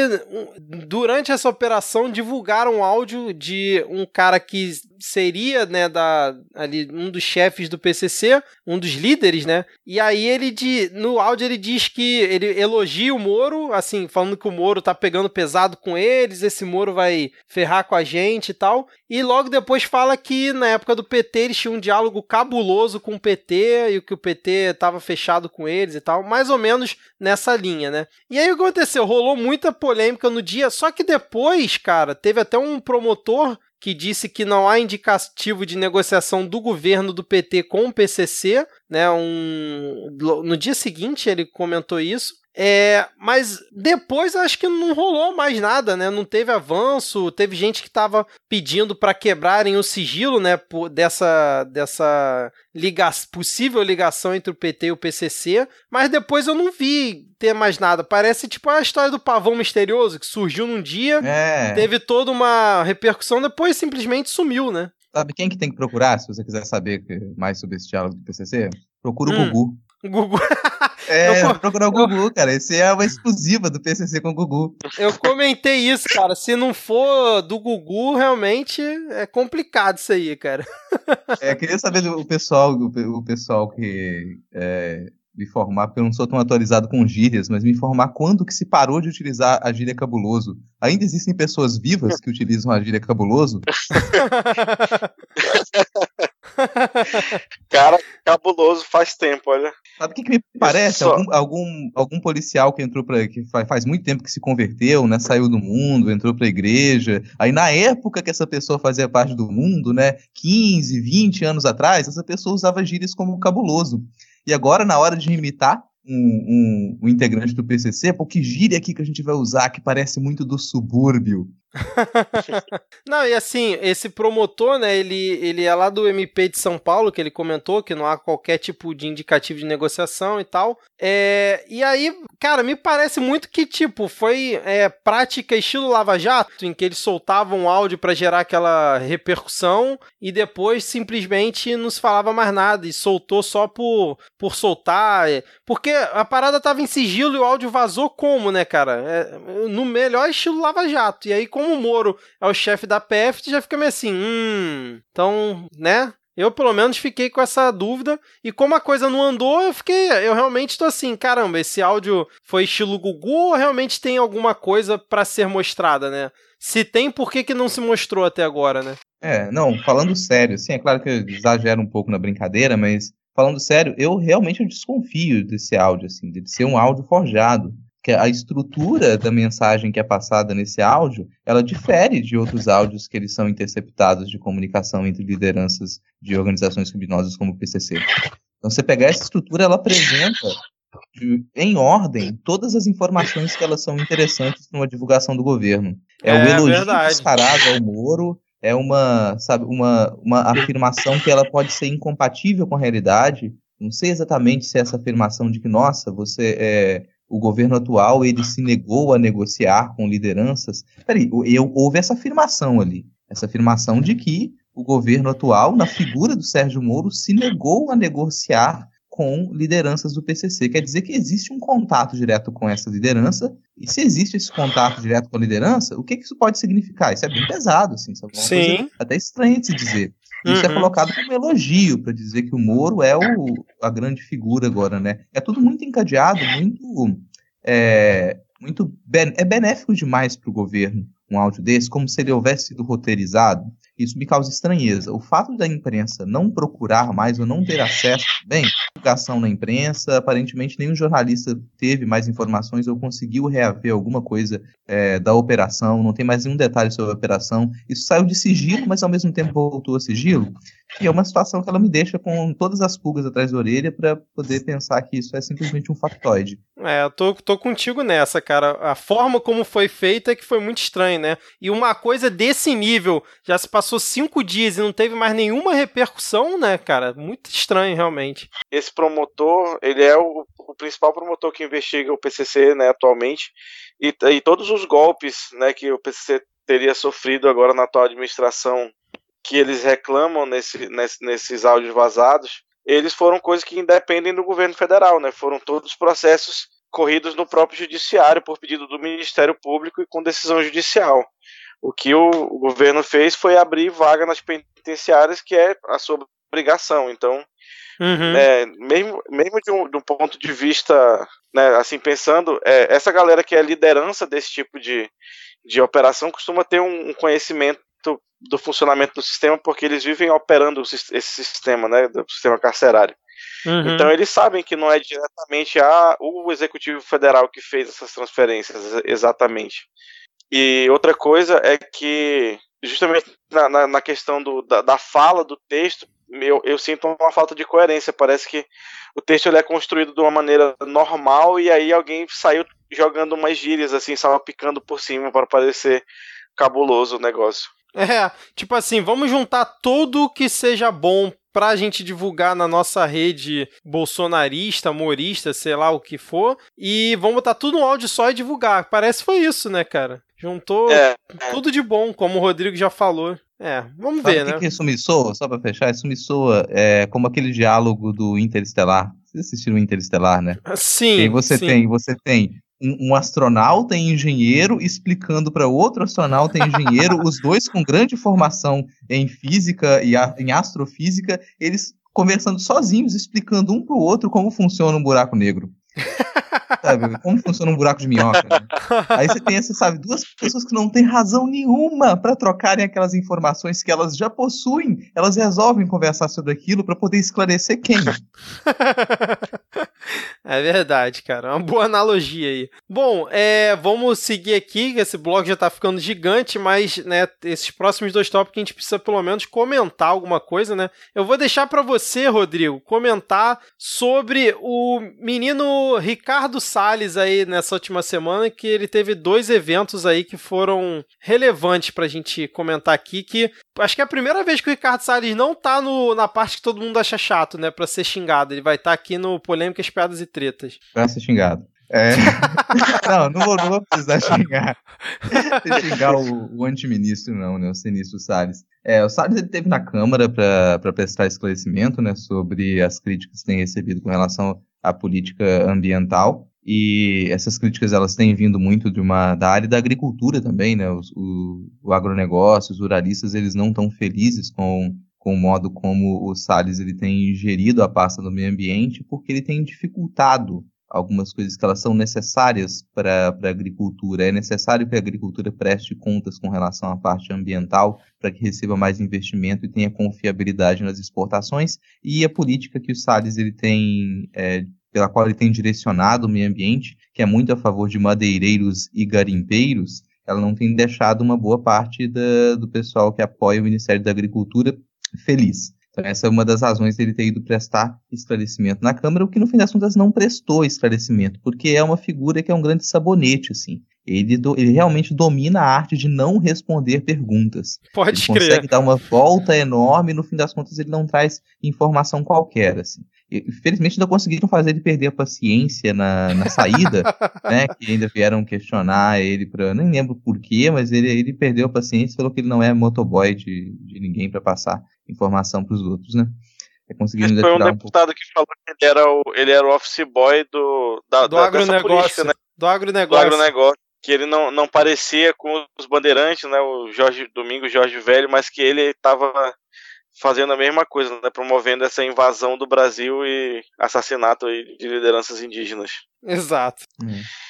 durante essa operação, divulgaram um áudio de um cara que seria, né, da, ali, um dos chefes do PCC, um dos líderes, né? E aí ele, de, no áudio, ele diz que ele elogia o Moro, assim, falando que o Moro tá pegando pesado com eles, esse Moro vai ferrar com a gente e tal. E logo depois fala que na época do PT eles tinham um diálogo cabuloso com o PT e que o PT tava fechado com eles e tal, mais ou menos nessa linha, né? E aí o que aconteceu? Rolou muita polêmica no dia, só que depois, cara, teve até um promotor que disse que não há indicativo de negociação do governo do PT com o PCC, né? Um, no dia seguinte ele comentou isso. É, mas depois acho que não rolou mais nada, né? Não teve avanço, teve gente que estava pedindo para quebrarem o sigilo, né? Dessa, dessa liga possível ligação entre o PT e o PCC, mas depois eu não vi ter mais nada. Parece tipo a história do pavão misterioso que surgiu num dia, é. teve toda uma repercussão, depois simplesmente sumiu, né? Sabe quem que tem que procurar se você quiser saber mais sobre esse diálogo do PCC? Procura o hum. Gugu. Gugu. É, eu, procurar o Gugu, cara. Esse é uma exclusiva do PCC com o Gugu. Eu comentei isso, cara. Se não for do Gugu, realmente é complicado isso aí, cara. É, queria saber do pessoal, o pessoal que é, me informar, porque eu não sou tão atualizado com gírias, mas me informar quando que se parou de utilizar a gíria cabuloso. Ainda existem pessoas vivas que utilizam a gíria cabuloso? Cara, cabuloso faz tempo, olha. Sabe o que, que me parece? Só... Algum, algum, algum policial que entrou para que faz, faz muito tempo que se converteu, né? Saiu do mundo, entrou pra igreja. Aí na época que essa pessoa fazia parte do mundo, né? 15, 20 anos atrás, essa pessoa usava gírias como cabuloso. E agora, na hora de imitar, um, um, um, integrante do PCC, pô, que gíria aqui que a gente vai usar que parece muito do subúrbio. não, e assim, esse promotor, né, ele, ele é lá do MP de São Paulo, que ele comentou que não há qualquer tipo de indicativo de negociação e tal. É, e aí, cara, me parece muito que, tipo, foi é, prática estilo Lava Jato, em que eles soltavam áudio para gerar aquela repercussão e depois simplesmente não se falava mais nada e soltou só por, por soltar. É, porque a parada tava em sigilo e o áudio vazou como, né, cara? É, no melhor estilo Lava Jato. E aí, como o Moro é o chefe da PF, já fica meio assim, hum, então, né? Eu, pelo menos, fiquei com essa dúvida. E como a coisa não andou, eu fiquei. Eu realmente tô assim: caramba, esse áudio foi estilo Gugu ou realmente tem alguma coisa para ser mostrada, né? Se tem, por que, que não se mostrou até agora, né? É, não, falando sério, sim, é claro que eu exagero um pouco na brincadeira, mas falando sério, eu realmente desconfio desse áudio, assim, de ser um áudio forjado que a estrutura da mensagem que é passada nesse áudio, ela difere de outros áudios que eles são interceptados de comunicação entre lideranças de organizações criminosas como o PCC. Então, você pegar essa estrutura, ela apresenta em ordem todas as informações que elas são interessantes numa divulgação do governo. É, é o elogio descarado ao Moro, é uma, sabe, uma, uma afirmação que ela pode ser incompatível com a realidade. Não sei exatamente se é essa afirmação de que, nossa, você é, o governo atual ele se negou a negociar com lideranças. Peraí, eu, houve essa afirmação ali, essa afirmação de que o governo atual, na figura do Sérgio Moro, se negou a negociar com lideranças do PCC. Quer dizer que existe um contato direto com essa liderança, e se existe esse contato direto com a liderança, o que, que isso pode significar? Isso é bem pesado, assim, isso é Sim. até estranho de se dizer. Isso é Uhum. colocado como elogio, para dizer que o Moro é o, a grande figura agora, né? É tudo muito encadeado, muito. É, muito ben- é benéfico demais para o governo um áudio desse, como se ele houvesse sido roteirizado. Isso me causa estranheza. O fato da imprensa não procurar mais ou não ter acesso, bem, divulgação na imprensa, aparentemente nenhum jornalista teve mais informações ou conseguiu reaver alguma coisa é, da operação, não tem mais nenhum detalhe sobre a operação. Isso saiu de sigilo, mas ao mesmo tempo voltou a sigilo. E é uma situação que ela me deixa com todas as pulgas atrás da orelha para poder pensar que isso é simplesmente um factoide. É, eu tô, tô contigo nessa, cara. A forma como foi feita é que foi muito estranho, né? E uma coisa desse nível, já se passou cinco dias e não teve mais nenhuma repercussão, né, cara? Muito estranho, realmente. Esse promotor, ele é o, o principal promotor que investiga o PCC, né, atualmente, e, e todos os golpes, né, que o PCC teria sofrido agora na atual administração, que eles reclamam nesse, nesse, nesses áudios vazados, eles foram coisas que independem do governo federal, né? Foram todos processos corridos no próprio judiciário por pedido do Ministério Público e com decisão judicial. O que o, o governo fez foi abrir vaga nas penitenciárias, que é a sua obrigação. Então, Uhum. é, mesmo, mesmo de um, de um ponto de vista, né, assim, pensando, é, essa galera que é liderança desse tipo de, de operação costuma ter um, um conhecimento do funcionamento do sistema, porque eles vivem operando esse sistema, né, do sistema carcerário. Uhum. Então eles sabem que não é diretamente a, o Executivo Federal que fez essas transferências, ex- exatamente. E outra coisa é que, justamente na, na, na questão do, da, da fala do texto, eu, eu sinto uma falta de coerência. Parece que o texto ele é construído de uma maneira normal e aí alguém saiu jogando umas gírias, assim, salpicando por cima para parecer cabuloso o negócio. É, tipo assim, vamos juntar tudo que seja bom pra gente divulgar na nossa rede bolsonarista, humorista, sei lá o que for, e vamos botar tudo no áudio só e divulgar. Parece que foi isso, né, cara? Juntou É, tudo de bom, como o Rodrigo já falou. É, vamos Sabe ver, o que, né? que isso me soa? Só pra fechar, isso me soa é, como aquele diálogo do Interestelar. Vocês assistiram Interestelar, né? Sim. E você sim. tem, você tem um, um astronauta e engenheiro explicando para outro astronauta e engenheiro, os dois com grande formação em física e a- em astrofísica, eles conversando sozinhos, explicando um para o outro como funciona um buraco negro. Sabe? Como funciona um buraco de minhoca. né? Aí você tem, você sabe, duas pessoas que não têm razão nenhuma para trocarem aquelas informações que elas já possuem, elas resolvem conversar sobre aquilo para poder esclarecer quem. É verdade, cara. Uma boa analogia aí. Bom, é, vamos seguir aqui, que esse blog já tá ficando gigante, mas, né, esses próximos dois tópicos a gente precisa pelo menos comentar alguma coisa, né? Eu vou deixar pra você, Rodrigo, comentar sobre o menino Ricardo Salles aí nessa última semana, que ele teve dois eventos aí que foram relevantes pra gente comentar aqui, que acho que é a primeira vez que o Ricardo Salles não tá no, na parte que todo mundo acha chato, né, pra ser xingado. Ele vai estar aqui no Polêmicas, Piadas e Tretas. Pra ser xingado. É. não, não vou, não vou precisar xingar, xingar o, o antiministro, não, né? O sinistro Salles. É, o Salles ele teve na Câmara para prestar esclarecimento né, sobre as críticas que tem recebido com relação à política ambiental. E essas críticas elas têm vindo muito de uma da área da agricultura também, né? O, o agronegócio, os ruralistas, eles não estão felizes com, com o modo como o Salles ele tem gerido a pasta do meio ambiente, porque ele tem dificultado algumas coisas que elas são necessárias para a agricultura. É necessário que a agricultura preste contas com relação à parte ambiental para que receba mais investimento e tenha confiabilidade nas exportações. E a política que o Salles ele tem, é, pela qual ele tem direcionado o meio ambiente, que é muito a favor de madeireiros e garimpeiros, ela não tem deixado uma boa parte da, do pessoal que apoia o Ministério da Agricultura feliz. Então, essa é uma das razões dele ter ido prestar esclarecimento na Câmara, o que no fim das contas não prestou esclarecimento, porque é uma figura que é um grande sabonete, assim. Ele, do, ele realmente domina a arte de não responder perguntas. Pode ele crer. consegue dar uma volta enorme e no fim das contas ele não traz informação qualquer, assim. E, Infelizmente ainda conseguiram fazer ele perder a paciência na, na saída, né? Que ainda vieram questionar ele para nem lembro porquê, mas ele, ele perdeu a paciência pelo que ele não é motoboy de, de ninguém para passar informação para os outros, né? É conseguindo Foi um tirar um pouco. deputado que falou que ele era o, ele era o office boy do, da, Do da, agronegócio. política, né? Do Do agronegócio. agronegócio. Que ele não, não parecia com os bandeirantes, né? O Jorge Domingo Jorge Velho, mas que ele estava fazendo a mesma coisa, né? Promovendo essa invasão do Brasil e assassinato de lideranças indígenas. Exato.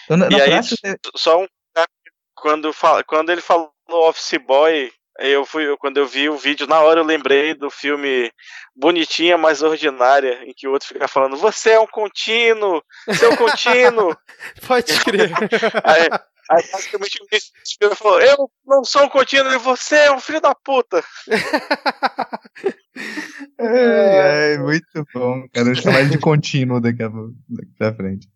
Então, na, E na aí, prática, Só um quando, fala, quando ele falou Office Boy, eu fui eu- quando eu vi o vídeo, na hora eu lembrei do filme Bonitinha, mas Ordinária, em que o outro fica falando, você é um contínuo, seu contínuo. Pode crer. aí, aí basicamente o ministro falou, eu não sou um contínuo e você é um filho da puta. É, é, muito bom, cara. Eu chamar ele de contínuo daqui, a, daqui pra frente.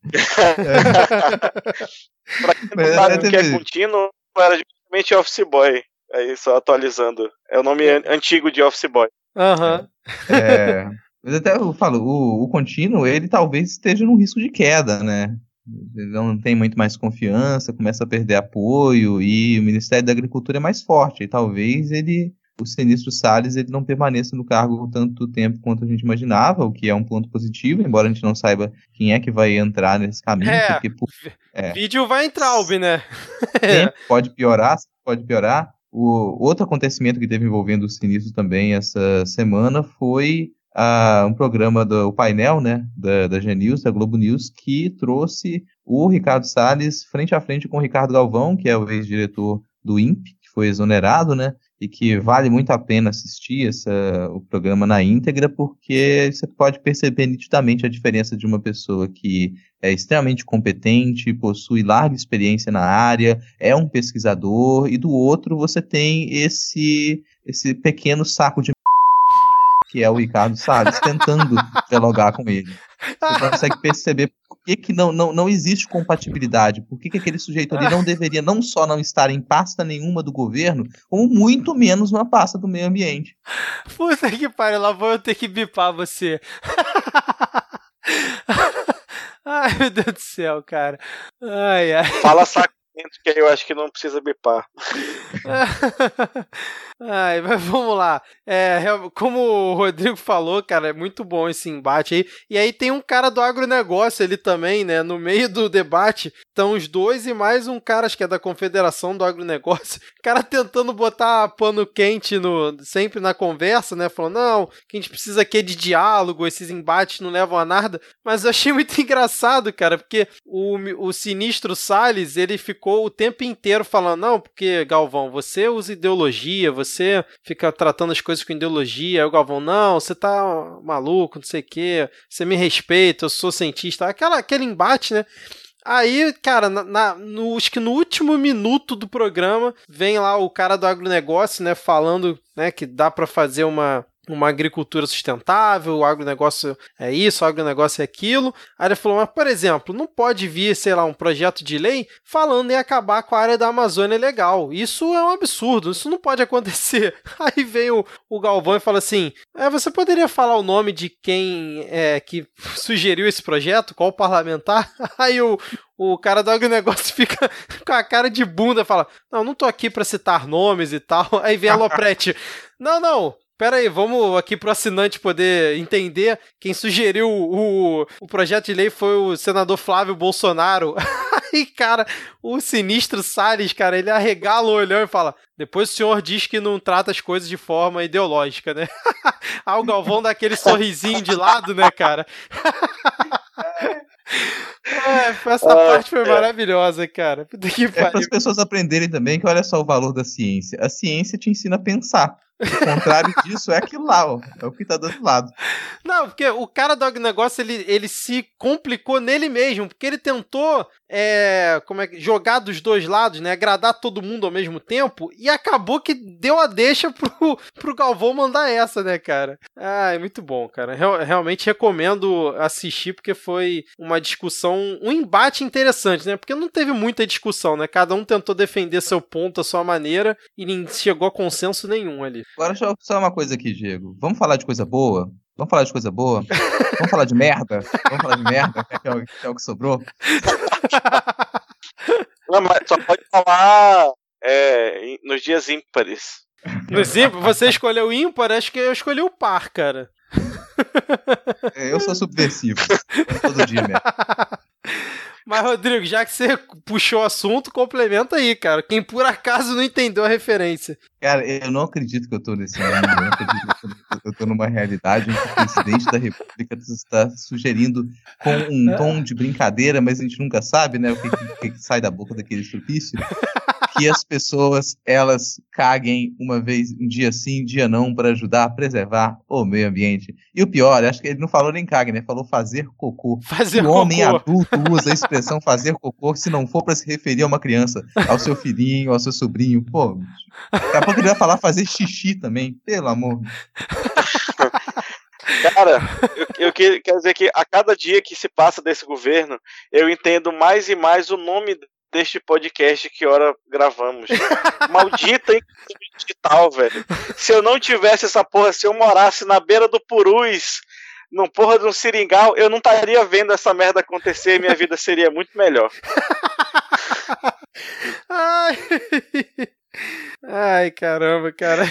Pra quem não sabe é, o que é contínuo, era justamente Office Boy. Aí só atualizando. É o nome an- antigo de Office Boy. Aham. É, mas até eu falo, o, o contínuo, ele talvez esteja num risco de queda, né? Ele não tem muito mais confiança, começa a perder apoio e o Ministério da Agricultura é mais forte. E talvez ele, o Sinistro Salles, ele não permaneça no cargo tanto tempo quanto a gente imaginava, o que é um ponto positivo, embora a gente não saiba quem é que vai entrar nesse caminho, É. porque por É. Vídeo vai entrar, né? tempo pode piorar, pode piorar. O outro acontecimento que teve envolvendo o Sinistro também essa semana foi ah, um programa do painel, né, da, da G-News, da Globo News, que trouxe o Ricardo Salles frente a frente com o Ricardo Galvão, que é o ex-diretor do INPE, que foi exonerado, né, e que vale muito a pena assistir essa, o programa na íntegra, porque você pode perceber nitidamente a diferença de uma pessoa que é extremamente competente, possui larga experiência na área, é um pesquisador, e do outro você tem esse, esse pequeno saco de que é o Ricardo Salles, tentando dialogar com ele. Você consegue perceber por que, que não, não, não existe compatibilidade, por que, que aquele sujeito ali não deveria não só não estar em pasta nenhuma do governo, como muito menos numa pasta do meio ambiente. Puta que pariu, lá vou eu ter que bipar você. Ai, meu Deus do céu, cara. Ai, ai. Fala saco que eu acho que não precisa bipar. Ai, mas vamos lá. É, como o Rodrigo falou, cara, é muito bom esse embate aí. E aí tem um cara do agronegócio ali também, né? No meio do debate, estão os dois e mais um cara, acho que é da Confederação do Agronegócio. Cara tentando botar pano quente no, sempre na conversa, né? Falando, não, que a gente precisa aqui é de diálogo, esses embates não levam a nada. Mas eu achei muito engraçado, cara, porque o, o sinistro Salles, ele ficou o tempo inteiro falando, não, porque, Galvão, você usa ideologia, você fica tratando as coisas com ideologia. Aí o Galvão, não, você tá maluco, não sei o quê, você me respeita, eu sou cientista. Aquela, aquele embate, né? Aí, cara, na, na- no, acho que no último minuto do programa, vem lá o cara do agronegócio, né, falando né, que dá para fazer uma, uma agricultura sustentável, o agronegócio é isso, o agronegócio é aquilo. Aí ele falou, mas, por exemplo, não pode vir, sei lá, um projeto de lei falando em acabar com a área da Amazônia legal. Isso é um absurdo, isso não pode acontecer. Aí vem o, o Galvão e fala assim, é, você poderia falar o nome de quem é que sugeriu esse projeto? Qual parlamentar? Aí o, o cara do agronegócio fica com a cara de bunda fala: Não, não tô aqui pra citar nomes e tal. Aí vem a Loprete: Não, não. Pera aí, vamos aqui pro assinante poder entender. Quem sugeriu o, o projeto de lei foi o senador Flávio Bolsonaro. Aí, cara, o sinistro Salles, cara, ele arregala o olhão e fala: Depois o senhor diz que não trata as coisas de forma ideológica, né? Aí o Galvão dá aquele sorrisinho de lado, né, cara? É, essa parte foi é. maravilhosa, cara. Puta que É para as pessoas aprenderem também que olha só o valor da ciência. A ciência te ensina a pensar. O contrário disso é aquilo lá, ó. É o que tá do outro lado. Não, porque o cara do agronegócio, ele, ele se complicou nele mesmo, porque ele tentou é, como é, jogar dos dois lados, né? Agradar todo mundo ao mesmo tempo, e acabou que deu a deixa pro, pro Galvão mandar essa, né, cara? Ah, é muito bom, cara. Real- realmente recomendo assistir, porque foi uma discussão, um embate interessante, né? Porque não teve muita discussão, né? Cada um tentou defender seu ponto, a sua maneira, e nem chegou a consenso nenhum ali. Agora, deixa eu só uma coisa aqui, Diego. Vamos falar de coisa boa? Vamos falar de coisa boa? Vamos falar de merda? Vamos falar de merda, que é o que, é o que sobrou? Não, mas só pode falar é, nos dias ímpares. No ímpar, você escolheu ímpar, acho que eu escolhi o par, cara. É, eu sou subversivo. todo dia mesmo. Mas, Rodrigo, já que você puxou o assunto, complementa aí, cara. Quem por acaso não entendeu a referência. Cara, eu não acredito que eu tô nesse mundo. Eu não acredito que eu tô numa realidade que o presidente da República está sugerindo com um tom de brincadeira, mas a gente nunca sabe, né? O que, que, que sai da boca daquele estrupício que as pessoas elas caguem uma vez, um dia sim, um dia não, para ajudar a preservar o meio ambiente. E o pior, acho que ele não falou nem cague, né? Falou fazer cocô. Fazer o cocô. homem adulto usa a expressão fazer cocô se não for para se referir a uma criança, ao seu filhinho, ao seu sobrinho. Pô, daqui a pouco ele vai falar fazer xixi também, pelo amor. Cara, eu, eu quero dizer que a cada dia que se passa desse governo, eu entendo mais e mais o nome deste podcast que hora gravamos. Maldita digital, velho. Se eu não tivesse essa porra, se eu morasse na beira do Purus, num porra de um seringal, eu não estaria vendo essa merda acontecer e minha vida seria muito melhor. Ai. Ai, caramba, cara.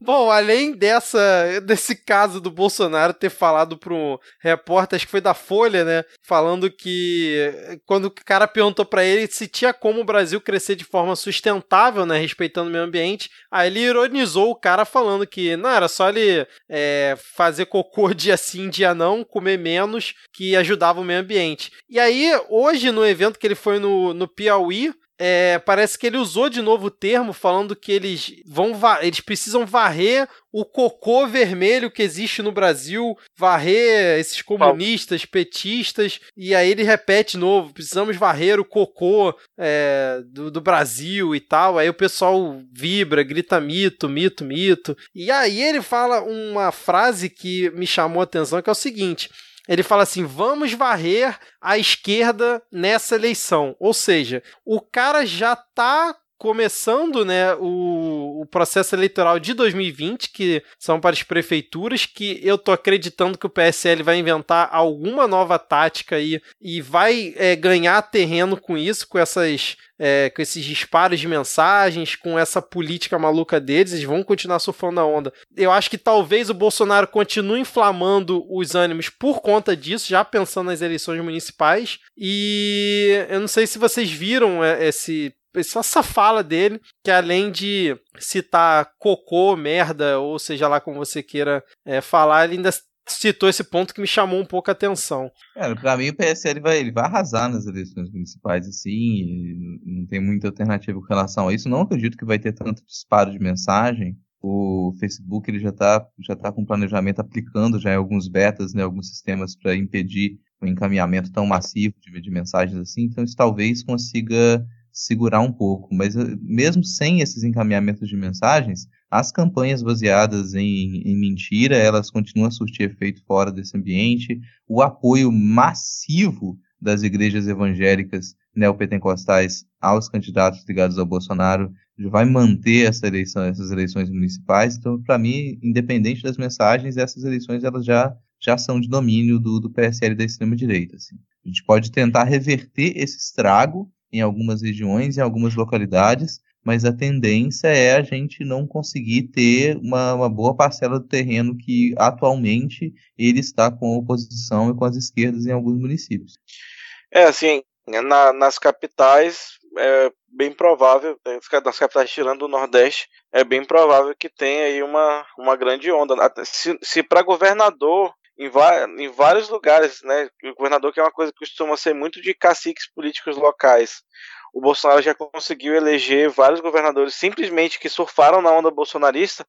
Bom, além dessa desse caso do Bolsonaro ter falado para um repórter, acho que foi da Folha, né, falando que quando o cara perguntou para ele se tinha como o Brasil crescer de forma sustentável, né, respeitando o meio ambiente, aí ele ironizou o cara falando que não era só ele é, fazer cocô dia sim, dia não, comer menos, que ajudava o meio ambiente. E aí, hoje no evento que ele foi no, no Piauí, é, parece que ele usou de novo o termo falando que eles vão eles precisam varrer o cocô vermelho que existe no Brasil, varrer esses comunistas, petistas, e aí ele repete de novo: precisamos varrer o cocô é, do, do Brasil e tal. Aí o pessoal vibra, grita mito, mito, mito. E aí ele fala uma frase que me chamou a atenção, que é o seguinte ele fala assim: vamos varrer a esquerda nessa eleição. Ou seja, o cara já está começando né, o, o, processo eleitoral de 2020, que são para as prefeituras, que eu tô acreditando que o PSL vai inventar alguma nova tática aí e vai é, ganhar terreno com isso, com essas. É, com esses disparos de mensagens, com essa política maluca deles, eles vão continuar surfando a onda. Eu acho que talvez o Bolsonaro continue inflamando os ânimos por conta disso, já pensando nas eleições municipais. E eu não sei se vocês viram é, esse essa fala dele, que além de citar cocô, merda, ou seja lá como você queira é, falar, ele ainda citou esse ponto que me chamou um pouco a atenção. Cara, pra mim o PSL vai, ele vai arrasar nas eleições municipais, assim, não tem muita alternativa com relação a isso. Não acredito que vai ter tanto disparo de mensagem. O Facebook ele já está já tá com planejamento aplicando já alguns betas, né, alguns sistemas para impedir o encaminhamento tão massivo de, de mensagens assim. Então isso talvez consiga segurar um pouco, mas eh, mesmo sem esses encaminhamentos de mensagens, as campanhas baseadas em, em, mentira, elas continuam a surtir efeito fora desse ambiente. O apoio massivo das igrejas evangélicas neopentecostais aos candidatos ligados ao Bolsonaro vai manter essa eleição, essas eleições municipais. Então, para mim, independente das mensagens, essas eleições elas já, já são de domínio do, do PSL da extrema-direita. Assim. A gente pode tentar reverter esse estrago em algumas regiões, em algumas localidades, mas a tendência é a gente não conseguir ter uma, uma, boa parcela do terreno que atualmente ele está com a oposição e com as esquerdas em alguns municípios. É assim, na, nas capitais é bem provável, nas capitais tirando o Nordeste, é bem provável que tenha aí uma, uma grande onda. Se, se para governador em, em, vários lugares, né? O governador que é uma coisa que costuma ser muito de caciques políticos locais. O Bolsonaro já conseguiu eleger vários governadores simplesmente que surfaram na onda bolsonarista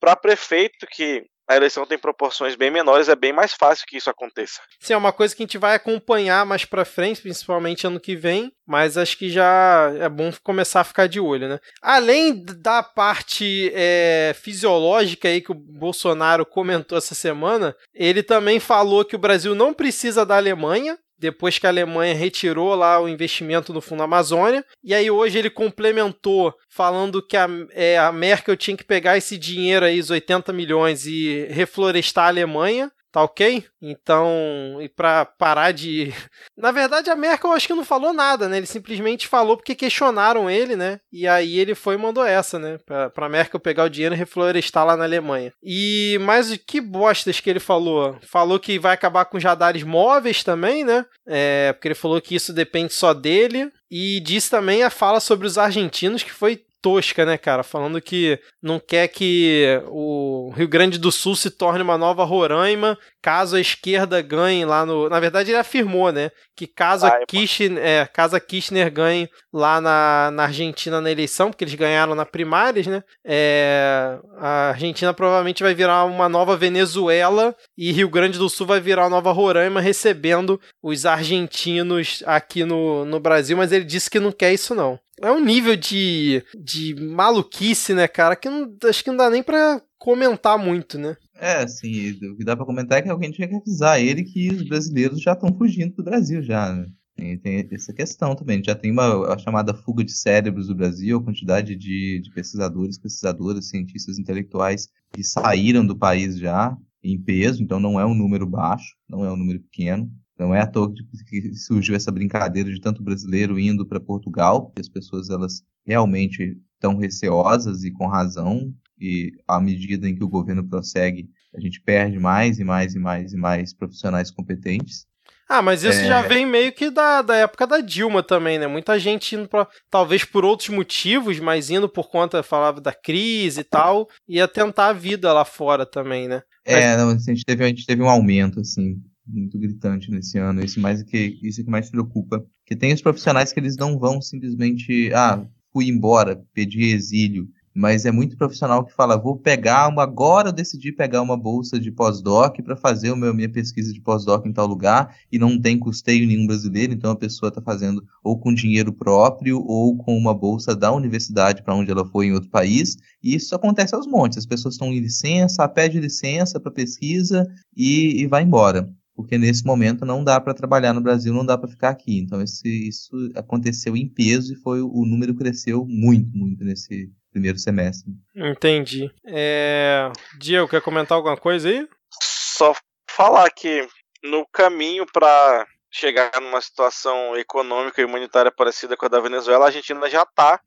para prefeito que a eleição tem proporções bem menores, é bem mais fácil que isso aconteça. Sim, é uma coisa que a gente vai acompanhar mais para frente, principalmente ano que vem, mas acho que já é bom começar a ficar de olho, né? Além da parte é, fisiológica aí que o Bolsonaro comentou essa semana, ele também falou que o Brasil não precisa da Alemanha, depois que a Alemanha retirou lá o investimento no Fundo Amazônia. E aí hoje ele complementou falando que a, é, a Merkel tinha que pegar esse dinheiro aí, os 80 milhões, e reflorestar a Alemanha. Tá ok? Então, e pra parar de. Na verdade, a Merkel acho que não falou nada, né? Ele simplesmente falou porque questionaram ele, né? E aí ele foi e mandou essa, né? Pra, pra Merkel pegar o dinheiro e reflorestar lá na Alemanha. E mais que bostas que ele falou? Falou que vai acabar com os radares móveis também, né? É, porque ele falou que isso depende só dele. E disse também a fala sobre os argentinos, que foi tosca, né, cara? Falando que não quer que o Rio Grande do Sul se torne uma nova Roraima caso a esquerda ganhe lá no. Na verdade, ele afirmou, né? Que caso, a Kirchner, é, caso a Kirchner ganhe lá na, na Argentina na eleição, porque eles ganharam na primárias, né? É, a Argentina provavelmente vai virar uma nova Venezuela e Rio Grande do Sul vai virar uma nova Roraima recebendo os argentinos aqui no, no Brasil, mas ele disse que não quer isso, não. É um nível de, de maluquice, né, cara, que não, acho que não dá nem pra comentar muito, né? É, assim, o que dá pra comentar é que alguém tinha que avisar ele que os brasileiros já estão fugindo do Brasil já, né? Tem, tem, essa questão também. Já tem uma a chamada fuga de cérebros do Brasil, a quantidade de, de pesquisadores, pesquisadoras, cientistas intelectuais que saíram do país já em peso, então não é um número baixo, não é um número pequeno. Não é à toa que surgiu essa brincadeira de tanto brasileiro indo para Portugal, porque as pessoas elas realmente estão receosas e com razão e à medida em que o governo prossegue, a gente perde mais e mais e mais e mais profissionais competentes. Ah, mas isso é... já vem meio que da, da época da Dilma também, né? Muita gente indo pra, talvez por outros motivos, mas indo por conta, falava da crise e tal, ia tentar a vida lá fora também, né? É, não, a, gente teve, a gente teve um aumento, assim, muito gritante nesse ano. Isso mais que isso é que mais preocupa. Que tem os profissionais que eles não vão simplesmente, ah, fui embora, pedi exílio mas é muito profissional que fala, vou pegar uma, agora eu decidi pegar uma bolsa de pós-doc para fazer a minha pesquisa de pós-doc em tal lugar e não tem custeio nenhum brasileiro, então a pessoa está fazendo ou com dinheiro próprio ou com uma bolsa da universidade para onde ela foi em outro país, e isso acontece aos montes, as pessoas estão em licença, pede licença para pesquisa e, e vai embora porque nesse momento não dá para trabalhar no Brasil, não dá para ficar aqui. Então esse, isso aconteceu em peso e foi o número cresceu muito, muito nesse primeiro semestre. Entendi. É... Diego, quer comentar alguma coisa aí? Só falar que no caminho para chegar numa situação econômica e humanitária parecida com a da Venezuela, a Argentina já está.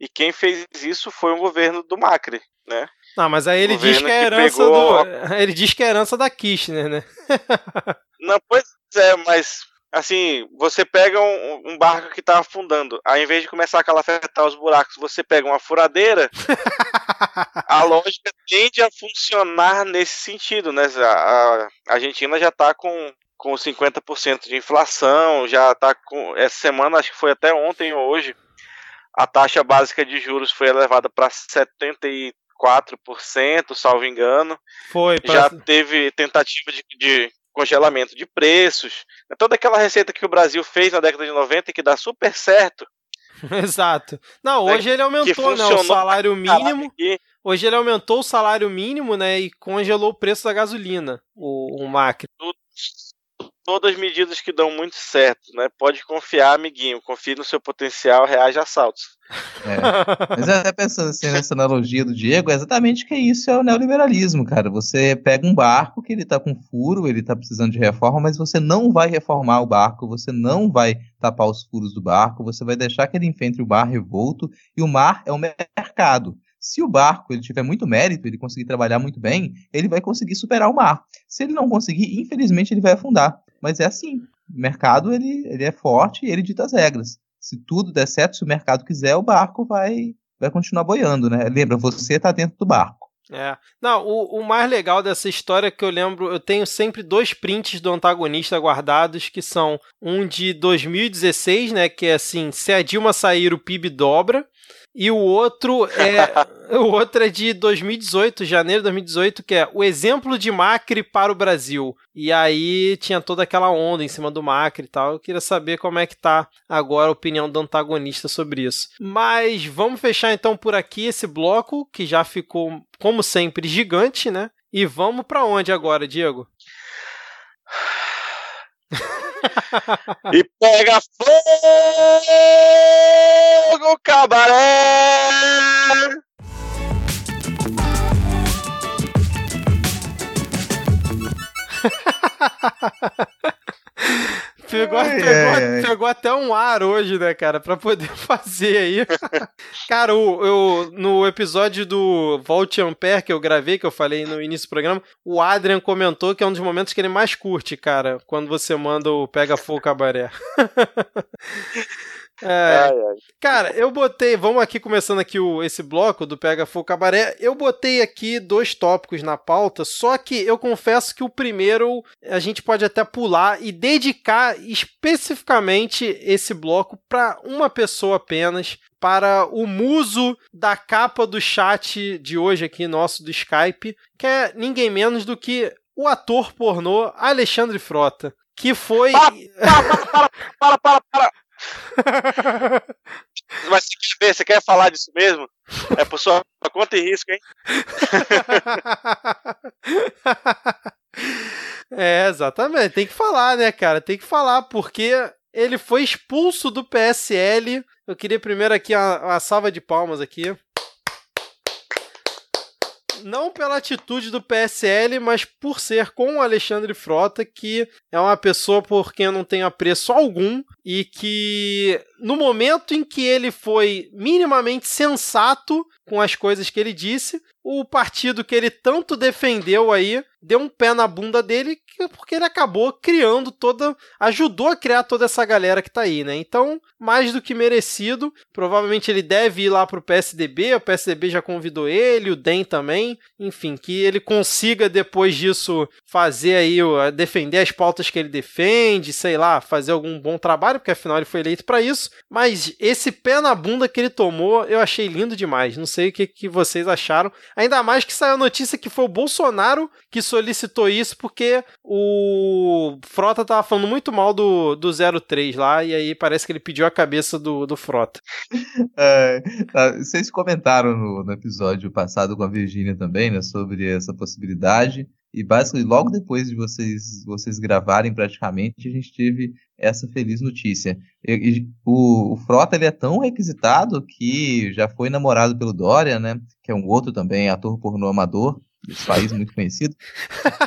E quem fez isso foi o governo do Macri, né? Não, mas aí ele diz que é herança pegou... do. Ele diz que é herança da Kirchner, né? Não, pois é, mas assim, você pega um, um, barco que tá afundando, ao invés de começar a calafetar os buracos, você pega uma furadeira, a lógica tende a funcionar nesse sentido, né? A, a Argentina já tá com, com 50% de inflação, já tá com. Essa semana, acho que foi até ontem ou hoje, a taxa básica de juros foi elevada para 74%, salvo engano. Foi. Já teve tentativa de, de congelamento de preços, é toda aquela receita que o Brasil fez na década de 90 e que dá super certo. Exato. Não, né, hoje ele aumentou né, o salário mínimo. Hoje ele aumentou o salário mínimo, né, e congelou o preço da gasolina, o, o Macri. Tudo, todas medidas que dão muito certo, né? Pode confiar, amiguinho. Confie no seu potencial, reage a saltos. É. Mas até pensando assim, nessa analogia do Diego, é exatamente que isso é o neoliberalismo, cara. Você pega um barco que ele tá com furo, ele tá precisando de reforma, mas você não vai reformar o barco, você não vai tapar os furos do barco, você vai deixar que ele enfrente o mar revolto, e o mar é o mercado. Se o barco ele tiver muito mérito, ele conseguir trabalhar muito bem, ele vai conseguir superar o mar. Se ele não conseguir, infelizmente ele vai afundar. Mas é assim, o mercado ele, ele é forte e ele dita as regras. Se tudo der certo, se o mercado quiser, o barco vai, vai continuar boiando, né? Lembra, você está dentro do barco. É. Não, o, o, mais legal dessa história é que eu lembro, eu tenho sempre dois prints do antagonista guardados, que são um de 2016, né? Que é assim, se a Dilma sair, o PIB dobra. E o outro é o outro é de 2018, janeiro de 2018, que é o exemplo de Macri para o Brasil. E aí tinha toda aquela onda em cima do Macri e tal. Eu queria saber como é que tá agora a opinião do antagonista sobre isso. Mas vamos fechar então por aqui esse bloco que já ficou como sempre gigante, né? E vamos para onde agora, Diego? e pega fogo, cabaré! Pegou, Ai, pegou, ai, ai. pegou até um ar hoje, né, cara, pra poder fazer aí. cara, o, eu, no episódio do Volte Ampere que eu gravei, que eu falei no início do programa, o Adrian comentou que é um dos momentos que ele mais curte, cara, quando você manda o Pega Fogo Cabaré. É, Ai, ai. Cara, eu botei, vamos aqui começando aqui o, esse bloco do Pega Fogo Cabaré, eu botei aqui dois tópicos na pauta, só que eu confesso que o primeiro a gente pode até pular e dedicar especificamente esse bloco para uma pessoa apenas, para o muso da capa do chat de hoje aqui nosso do Skype, que é ninguém menos do que o ator pornô Alexandre Frota, que foi Para, para, para! Mas você você quer falar disso mesmo? É por sua conta e risco, hein? É, exatamente. Tem que falar, né, cara? Tem que falar, porque ele foi expulso do PSL. Eu queria primeiro aqui uma, uma salva de palmas aqui. Não pela atitude do PSL, mas por ser com o Alexandre Frota, que é uma pessoa por quem eu não tenho apreço algum e que no momento em que ele foi minimamente sensato com as coisas que ele disse, o partido que ele tanto defendeu aí deu um pé na bunda dele que- porque ele acabou criando toda, ajudou a criar toda essa galera que tá aí, né? Então, mais do que merecido, provavelmente ele deve ir lá pro PSDB, o PSDB já convidou ele, o DEM também, enfim, que ele consiga depois disso fazer aí, defender as pautas que ele defende, sei lá, fazer algum bom trabalho, porque afinal ele foi eleito para isso, mas esse pé na bunda que ele tomou, eu achei lindo demais, não sei o que, que vocês acharam, ainda mais que saiu a notícia que foi o Bolsonaro que solicitou isso, porque o Frota tava falando muito mal do, do 03 lá, e aí parece que ele pediu a cabeça do, do Frota. É, tá, vocês comentaram no, no episódio passado com a Virgínia também, né, sobre essa possibilidade. E basicamente, logo depois de vocês, vocês gravarem praticamente, a gente teve essa feliz notícia. E- e o, o Frota ele é tão requisitado que já foi namorado pelo Dória, né? Que é um outro também, ator pornô amador, desse país muito conhecido.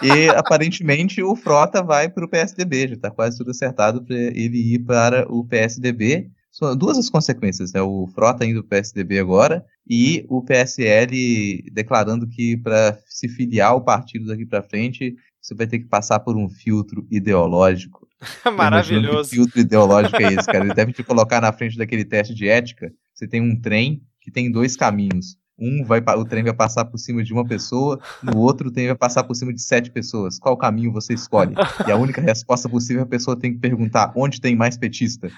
E aparentemente o Frota vai para o PSDB, já está quase tudo acertado para ele ir para o PSDB. São duas as consequências, né? O Frota indo para o PSDB agora e o PSL declarando que para se filiar ao partido daqui para frente, você vai ter que passar por um filtro ideológico. Maravilhoso. Que filtro ideológico é esse, cara? Ele deve te colocar na frente daquele teste de ética. Você tem um trem que tem dois caminhos. Um vai o trem vai passar por cima de uma pessoa, no outro o trem vai passar por cima de sete pessoas. Qual caminho você escolhe? E a única resposta possível a pessoa tem que perguntar onde tem mais petista.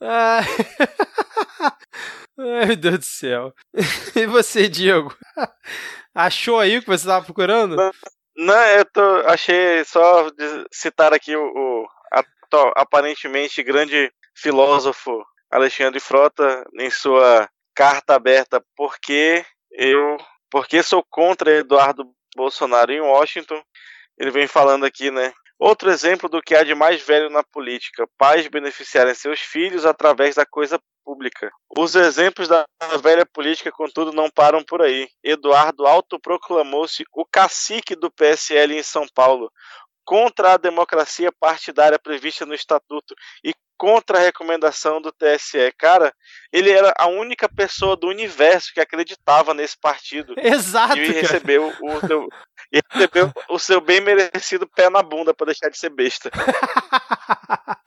Ai. Ai, meu Deus do céu. E você, Diego? Achou aí o que você estava procurando? Não, eu tô, achei só de citar aqui o, o ato- aparentemente grande filósofo Alexandre Frota em sua carta aberta porque eu porque sou contra Eduardo Bolsonaro em Washington. Ele vem falando aqui, né? Outro exemplo do que há de mais velho na política: pais beneficiarem seus filhos através da coisa pública. Os exemplos da velha política, contudo, não param por aí. Eduardo autoproclamou-se o cacique do PSL em São Paulo, contra a democracia partidária prevista no estatuto e contra a recomendação do TSE. Cara, ele era a única pessoa do universo que acreditava nesse partido Exato, e recebeu o e recebeu o seu bem merecido pé na bunda pra deixar de ser besta.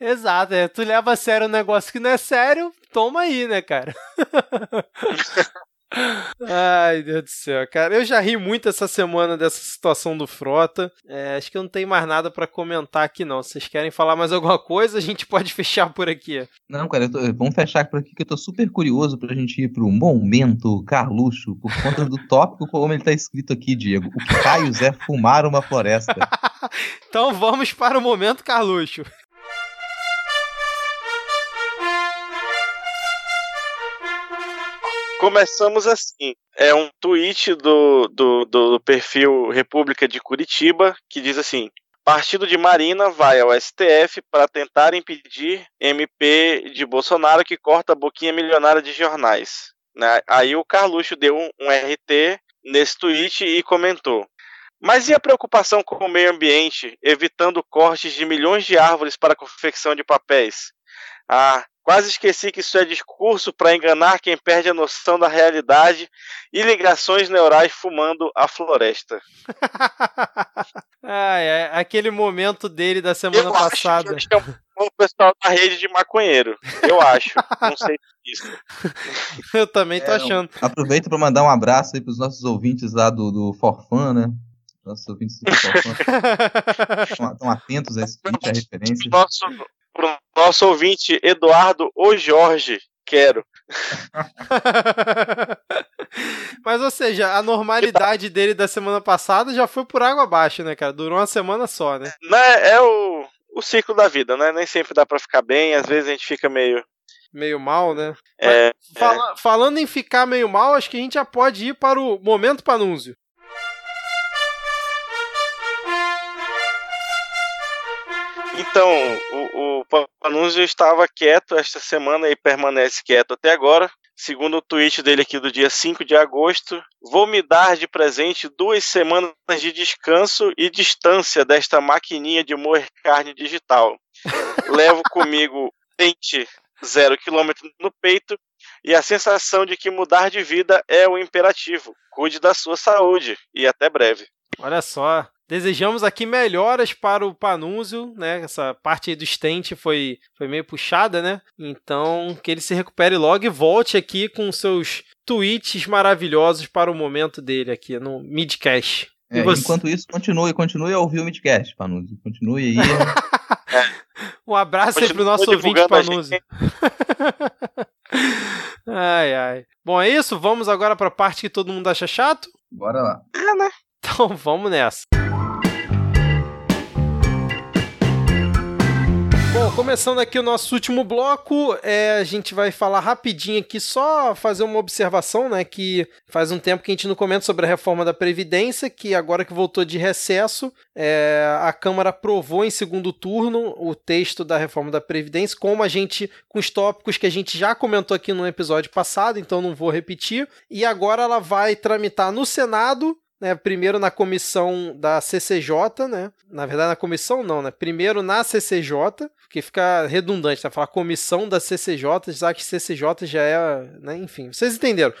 Exato, é. Tu leva a sério um negócio que não é sério, toma aí, né, cara? Ai, Deus do céu, cara. Eu já ri muito essa semana dessa situação do Frota. É, acho que eu não tenho mais nada pra comentar aqui, não. Se vocês querem falar mais alguma coisa, a gente pode fechar por aqui. Não, cara, tô- vamos fechar por aqui que eu tô super curioso pra gente ir pro momento Carluxo, por conta do tópico como ele tá escrito aqui, Diego. O que raios é fumar uma floresta? Então vamos para o momento, Carluxo. Começamos assim. É um tweet do, do, do perfil República de Curitiba que diz assim: Partido de Marina vai ao STF para tentar impedir MP de Bolsonaro que corta a boquinha milionária de jornais. Né? Aí o Carluxo deu um, um RT nesse tweet e comentou: Mas e a preocupação com o meio ambiente, evitando cortes de milhões de árvores para confecção de papéis? Ah, quase esqueci que isso é discurso para enganar quem perde a noção da realidade e ligações neurais fumando a floresta. ah, é aquele momento dele da semana Eu passada. Acho que o pessoal da rede de maconheiro. Eu acho. Não sei isso. Eu também tô É, achando. Aproveito para mandar um abraço aí pros nossos ouvintes lá do, do Forfan, né? Nossos ouvintes do Forfan estão atentos a esse a referência. Nosso, nosso ouvinte Eduardo ou Jorge, quero. Mas, ou seja, a normalidade dele da semana passada já foi por água abaixo, né, cara? Durou uma semana só, né? Né, é o, o ciclo da vida, né? Nem sempre dá pra ficar bem, às vezes a gente fica meio. Meio mal, né? É, Fala- Falando em ficar meio mal, acho que a gente já pode ir para o momento panúncio. Então, o, o estava quieto esta semana e permanece quieto até agora. Segundo o tweet dele aqui do dia 5 de agosto, vou me dar de presente duas semanas de descanso e distância desta maquininha de moer carne digital. Levo comigo dente zero quilômetro no peito e a sensação de que mudar de vida é o imperativo. Cuide da sua saúde e até breve. Olha só. Desejamos aqui melhoras para o Panúzio, né? Essa parte aí do stent foi, foi meio puxada, né? Então, que ele se recupere logo e volte aqui com seus tweets maravilhosos para o momento dele aqui no Midcast. E É, você? enquanto isso, continue, continue a ouvir o Midcast, Panuzzi. Continue aí. Um abraço aí pro Continua nosso ouvinte Panúzio. ai, ai. Bom, é isso. Vamos agora para a parte que todo mundo acha chato? Bora lá. Então vamos nessa. Começando aqui o nosso último bloco, é, a gente vai falar rapidinho aqui, só fazer uma observação, né? Que faz um tempo que a gente não comenta sobre a reforma da Previdência, que agora que voltou de recesso, é, a Câmara aprovou em segundo turno o texto da reforma da Previdência, como a gente, com os tópicos que a gente já comentou aqui no episódio passado, então não vou repetir. E agora ela vai tramitar no Senado né, primeiro na comissão da CCJ, né? Na verdade, na comissão não, né? Primeiro na CCJ, porque fica redundante, né? Falar comissão da CCJ, já que CCJ já é, né? Enfim, vocês entenderam.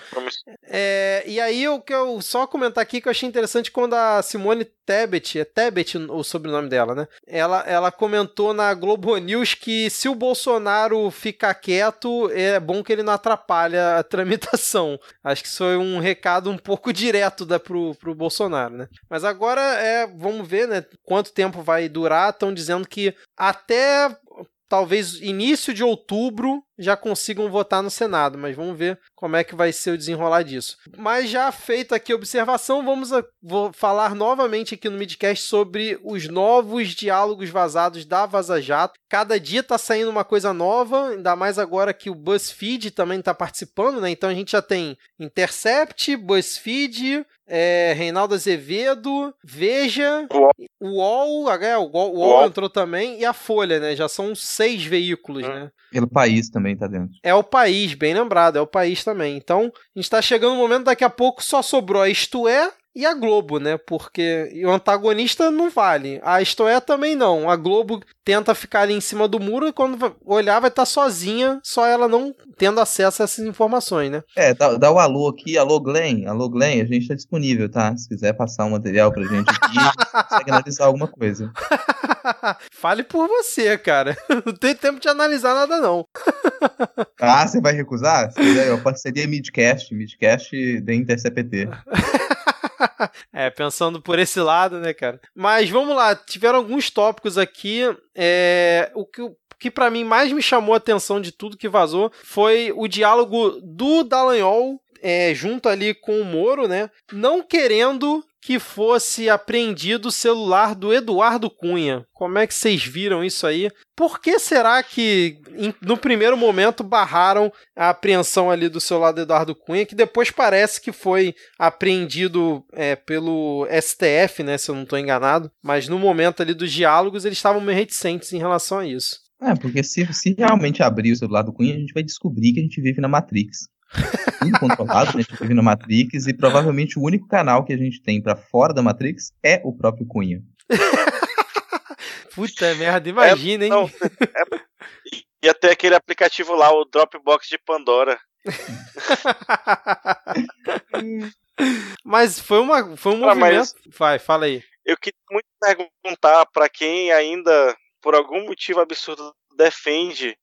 É, e aí eu quero só comentar aqui que eu achei interessante quando a Simone Tebet, é Tebet o sobrenome dela, né? Ela, ela comentou na Globo News que se o Bolsonaro ficar quieto, é bom que ele não atrapalha a tramitação. Acho que isso foi um recado um pouco direto da, pro, pro Bolsonaro, né? Mas agora é, vamos ver, né? Quanto tempo vai durar. Estão dizendo que até talvez início de outubro já consigam votar no Senado, mas vamos ver como é que vai ser o desenrolar disso. Mas já feita aqui a observação, vamos a, vou falar novamente aqui no Midcast sobre os novos diálogos vazados da Vaza Jato. Cada dia tá saindo uma coisa nova, ainda mais agora que o BuzzFeed também tá participando, né? Então a gente já tem Intercept, BuzzFeed, é, Reinaldo Azevedo, Veja, UOL. o UOL, é, o UOL UOL. entrou também, e a Folha, né? Já são seis veículos, Hum. né? Pelo país também tá dentro. É o país, bem lembrado, é o país também. Então, a gente tá chegando no momento, daqui a pouco só sobrou a Isto É e a Globo, né? Porque o antagonista não vale. A Isto É também não. A Globo tenta ficar ali em cima do muro e quando olhar vai estar sozinha, só ela não tendo acesso a essas informações, né? É, dá, dá o alô aqui, alô Glenn, alô Glenn, a gente tá disponível, tá? Se quiser passar um material pra gente aqui, consegue analisar alguma coisa. Fale por você, cara. Não tem tempo de analisar nada, não. Ah, você vai recusar? Eu parceria Midcast, Midcast da InterCPT. é, pensando por esse lado, né, cara? Mas vamos lá, tiveram alguns tópicos aqui. É, o que, o que para mim mais me chamou a atenção de tudo que vazou foi o diálogo do Dallagnol é, junto ali com o Moro, né? Não querendo que fosse apreendido o celular do Eduardo Cunha. Como é que vocês viram isso aí? Por que será que no primeiro momento barraram a apreensão ali do celular do Eduardo Cunha, que depois parece que foi apreendido é, pelo STF, né, se eu não estou enganado, mas no momento ali dos diálogos eles estavam meio reticentes em relação a isso. É, porque se, se realmente abrir o celular do Cunha, a gente vai descobrir que a gente vive na Matrix. Tudo controlado, a gente vive na Matrix e provavelmente o único canal que a gente tem para fora da Matrix é o próprio Cunha. Puta merda, imagina, é, hein? Não, é, ia ter aquele aplicativo lá, o Dropbox de Pandora. mas foi, uma, foi um ah, movimento. Vai, fala aí. Eu queria muito perguntar para quem ainda, por algum motivo absurdo, defende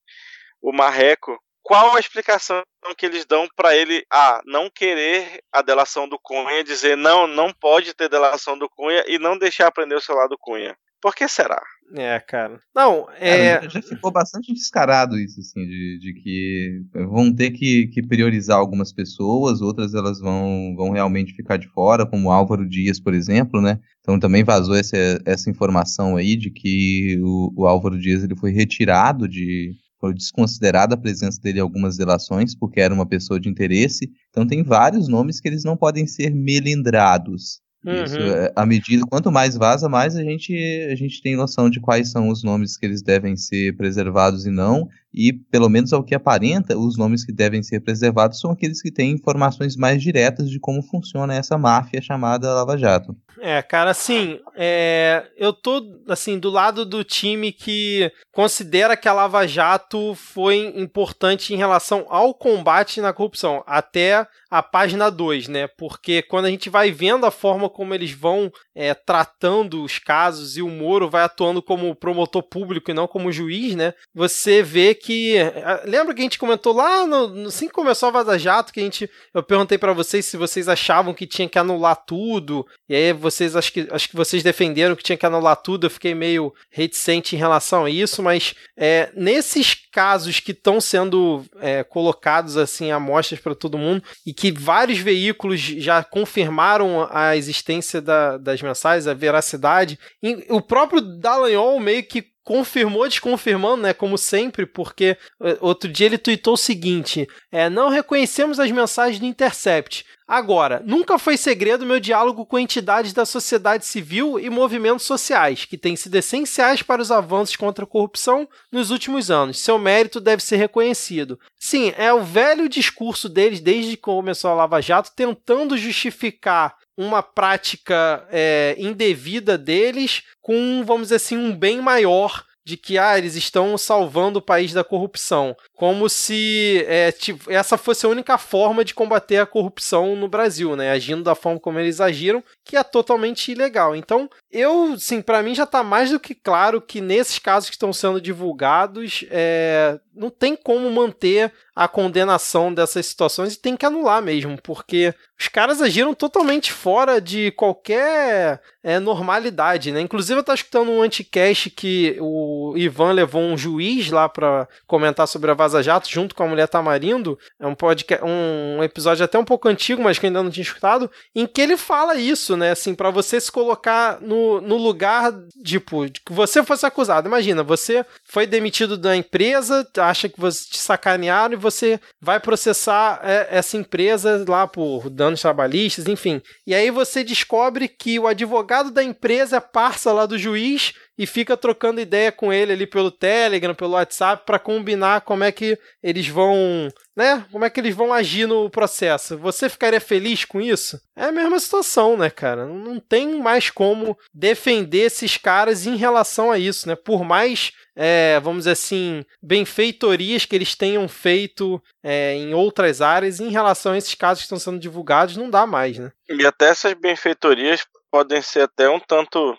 o Marreco, qual a explicação que eles dão para ele ah, não querer a delação do Cunha, dizer não, não pode ter delação do Cunha e não deixar aprender o celular do Cunha? Por que será? É, cara. Não, é. Cara, já ficou bastante descarado isso, assim, de, de que vão ter que, que, priorizar algumas pessoas, outras elas vão, vão realmente ficar de fora, como Álvaro Dias, por exemplo, né? Então também vazou essa, essa informação aí de que o, o Álvaro Dias ele foi retirado de. Foi desconsiderada a presença dele em algumas delações, porque era uma pessoa de interesse. Então tem vários nomes que eles não podem ser melindrados. Isso, uhum. É, à medida, quanto mais vaza, mais a gente, a gente tem noção de quais são os nomes que eles devem ser preservados e não, e pelo menos ao que aparenta, os nomes que devem ser preservados são aqueles que têm informações mais diretas de como funciona essa máfia chamada Lava Jato. É, cara, assim, é, eu tô assim do lado do time que considera que a Lava Jato foi importante em relação ao combate na corrupção, até a página 2, né? Porque quando a gente vai vendo a forma como eles vão é, tratando os casos e o Moro vai atuando como promotor público e não como juiz, né? Você vê que. É, lembra que a gente comentou lá no, assim que começou a Vaza Jato, que a gente. Eu perguntei para vocês se vocês achavam que tinha que anular tudo. E aí vocês acho que, acho que vocês defenderam que tinha que anular tudo. Eu fiquei meio reticente em relação a isso, mas é, nesses casos que estão sendo é, colocados assim amostras para todo mundo e que vários veículos já confirmaram a existência da, das mensagens, a veracidade. E o próprio Dallagnol meio que confirmou desconfirmando, né, como sempre, porque é, outro dia ele tweetou o seguinte: é, não reconhecemos as mensagens do Intercept. Agora, nunca foi segredo meu diálogo com entidades da sociedade civil e movimentos sociais, que têm sido essenciais para os avanços contra a corrupção nos últimos anos. Seu mérito deve ser reconhecido. Sim, é o velho discurso deles desde que começou a Lava Jato, tentando justificar uma prática é, indevida deles com, vamos dizer assim, um bem maior de que ah, eles estão salvando o país da corrupção como se é, tipo, essa fosse a única forma de combater a corrupção no Brasil, né? Agindo da forma como eles agiram, que é totalmente ilegal. Então, eu, sim, para mim já está mais do que claro que nesses casos que estão sendo divulgados, é, não tem como manter a condenação dessas situações e tem que anular mesmo, porque os caras agiram totalmente fora de qualquer é, normalidade, né? Inclusive eu estava escutando um anticast que o Ivan levou um juiz lá para comentar sobre a Vaza Jato junto com a Mulher Tamarindo, é um podcast, um episódio até um pouco antigo, mas que eu ainda não tinha escutado, em que ele fala isso, né, assim, para você se colocar no, no lugar, tipo, que você fosse acusado. Imagina, você foi demitido da empresa, acha que você te sacanearam e você vai processar é, essa empresa lá por danos trabalhistas, enfim. E aí você descobre que o advogado da empresa é parça lá do juiz e fica trocando ideia com ele ali pelo Telegram, pelo WhatsApp para combinar como é que eles vão, né? Como é que eles vão agir no processo. Você ficaria feliz com isso? É a mesma situação, né, cara? Não tem mais como defender esses caras em relação a isso, né? Por mais é, vamos dizer assim, benfeitorias que eles tenham feito é, em outras áreas em relação a esses casos que estão sendo divulgados, não dá mais, né? E até essas benfeitorias podem ser até um tanto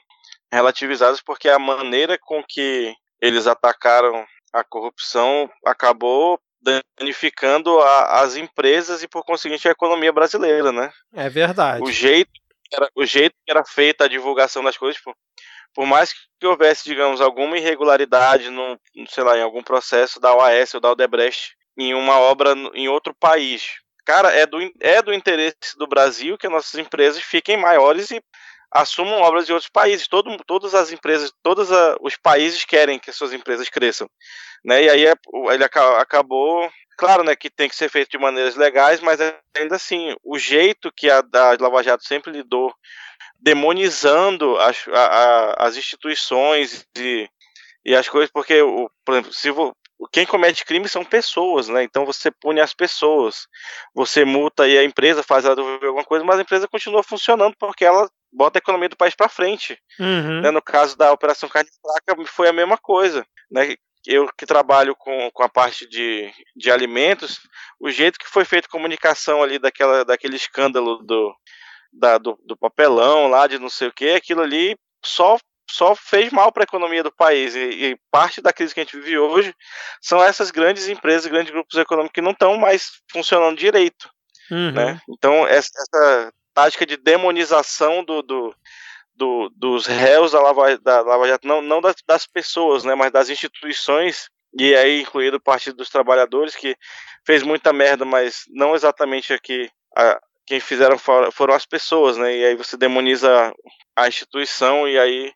relativizadas porque a maneira com que eles atacaram a corrupção acabou danificando a, as empresas e por conseguinte a economia brasileira, né? É verdade. O jeito era, o jeito que era feita a divulgação das coisas, tipo, por mais que houvesse, digamos, alguma irregularidade no, sei lá, em algum processo da OAS ou da Odebrecht em uma obra em outro país, cara, é do, é do interesse do Brasil que as nossas empresas fiquem maiores e assumam obras de outros países. Todo, todas as empresas, todos a, os países querem que suas empresas cresçam, né? E aí é, ele acabou, claro, né, que tem que ser feito de maneiras legais, mas ainda assim, o jeito que a da Lava Jato sempre lidou, demonizando as, a, a, as instituições e, e as coisas, porque, o, por exemplo, se quem comete crime são pessoas, né? Então você pune as pessoas. Você multa e a empresa faz ela devolver alguma coisa, mas a empresa continua funcionando porque ela bota a economia do país para frente. Uhum. Né? No caso da Operação Carne Fraca foi a mesma coisa, né? Eu que trabalho com, com a parte de, de alimentos, o jeito que foi feita a comunicação ali daquela, daquele escândalo do, da, do, do papelão lá, de não sei o que, aquilo ali só só fez mal para a economia do país. E, e, parte da crise que a gente vive hoje são essas grandes empresas, grandes grupos econômicos que não estão mais funcionando direito. Uhum. Né? Então, essa, essa, tática de demonização do, do, do, dos réus da Lava, da Lava Jato, não, não das, das, pessoas, né, mas das instituições, e aí incluído o Partido dos Trabalhadores, que fez muita merda, mas não exatamente aqui. A, quem fizeram foram as pessoas, né? E aí você demoniza a instituição e aí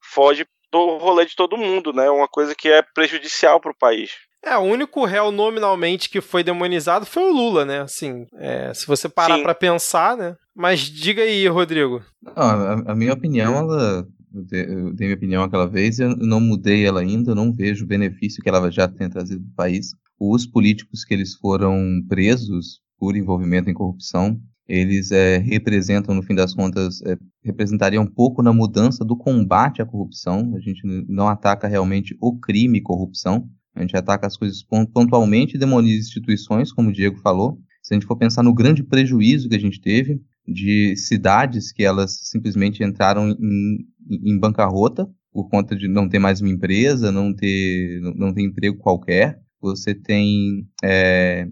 foge do rolê de todo mundo, né? Uma coisa que é prejudicial para o país. É, o único réu nominalmente que foi demonizado foi o Lula, né? Assim, é, se você parar para pensar, né? Mas diga aí, Rodrigo. Não, a, a, minha opinião, ela, eu dei minha opinião aquela vez, eu não mudei ela ainda, eu não vejo o benefício que ela já tem trazido para o país. Os políticos que eles foram presos por envolvimento em corrupção, eles é, representam, no fim das contas, é, representariam um pouco na mudança do combate à corrupção. A gente não ataca realmente o crime e corrupção, a gente ataca as coisas pontualmente e demoniza instituições, como o Diego falou. Se a gente for pensar no grande prejuízo que a gente teve de cidades que elas simplesmente entraram em, em bancarrota por conta de não ter mais uma empresa, não ter, não ter emprego qualquer. Você tem é,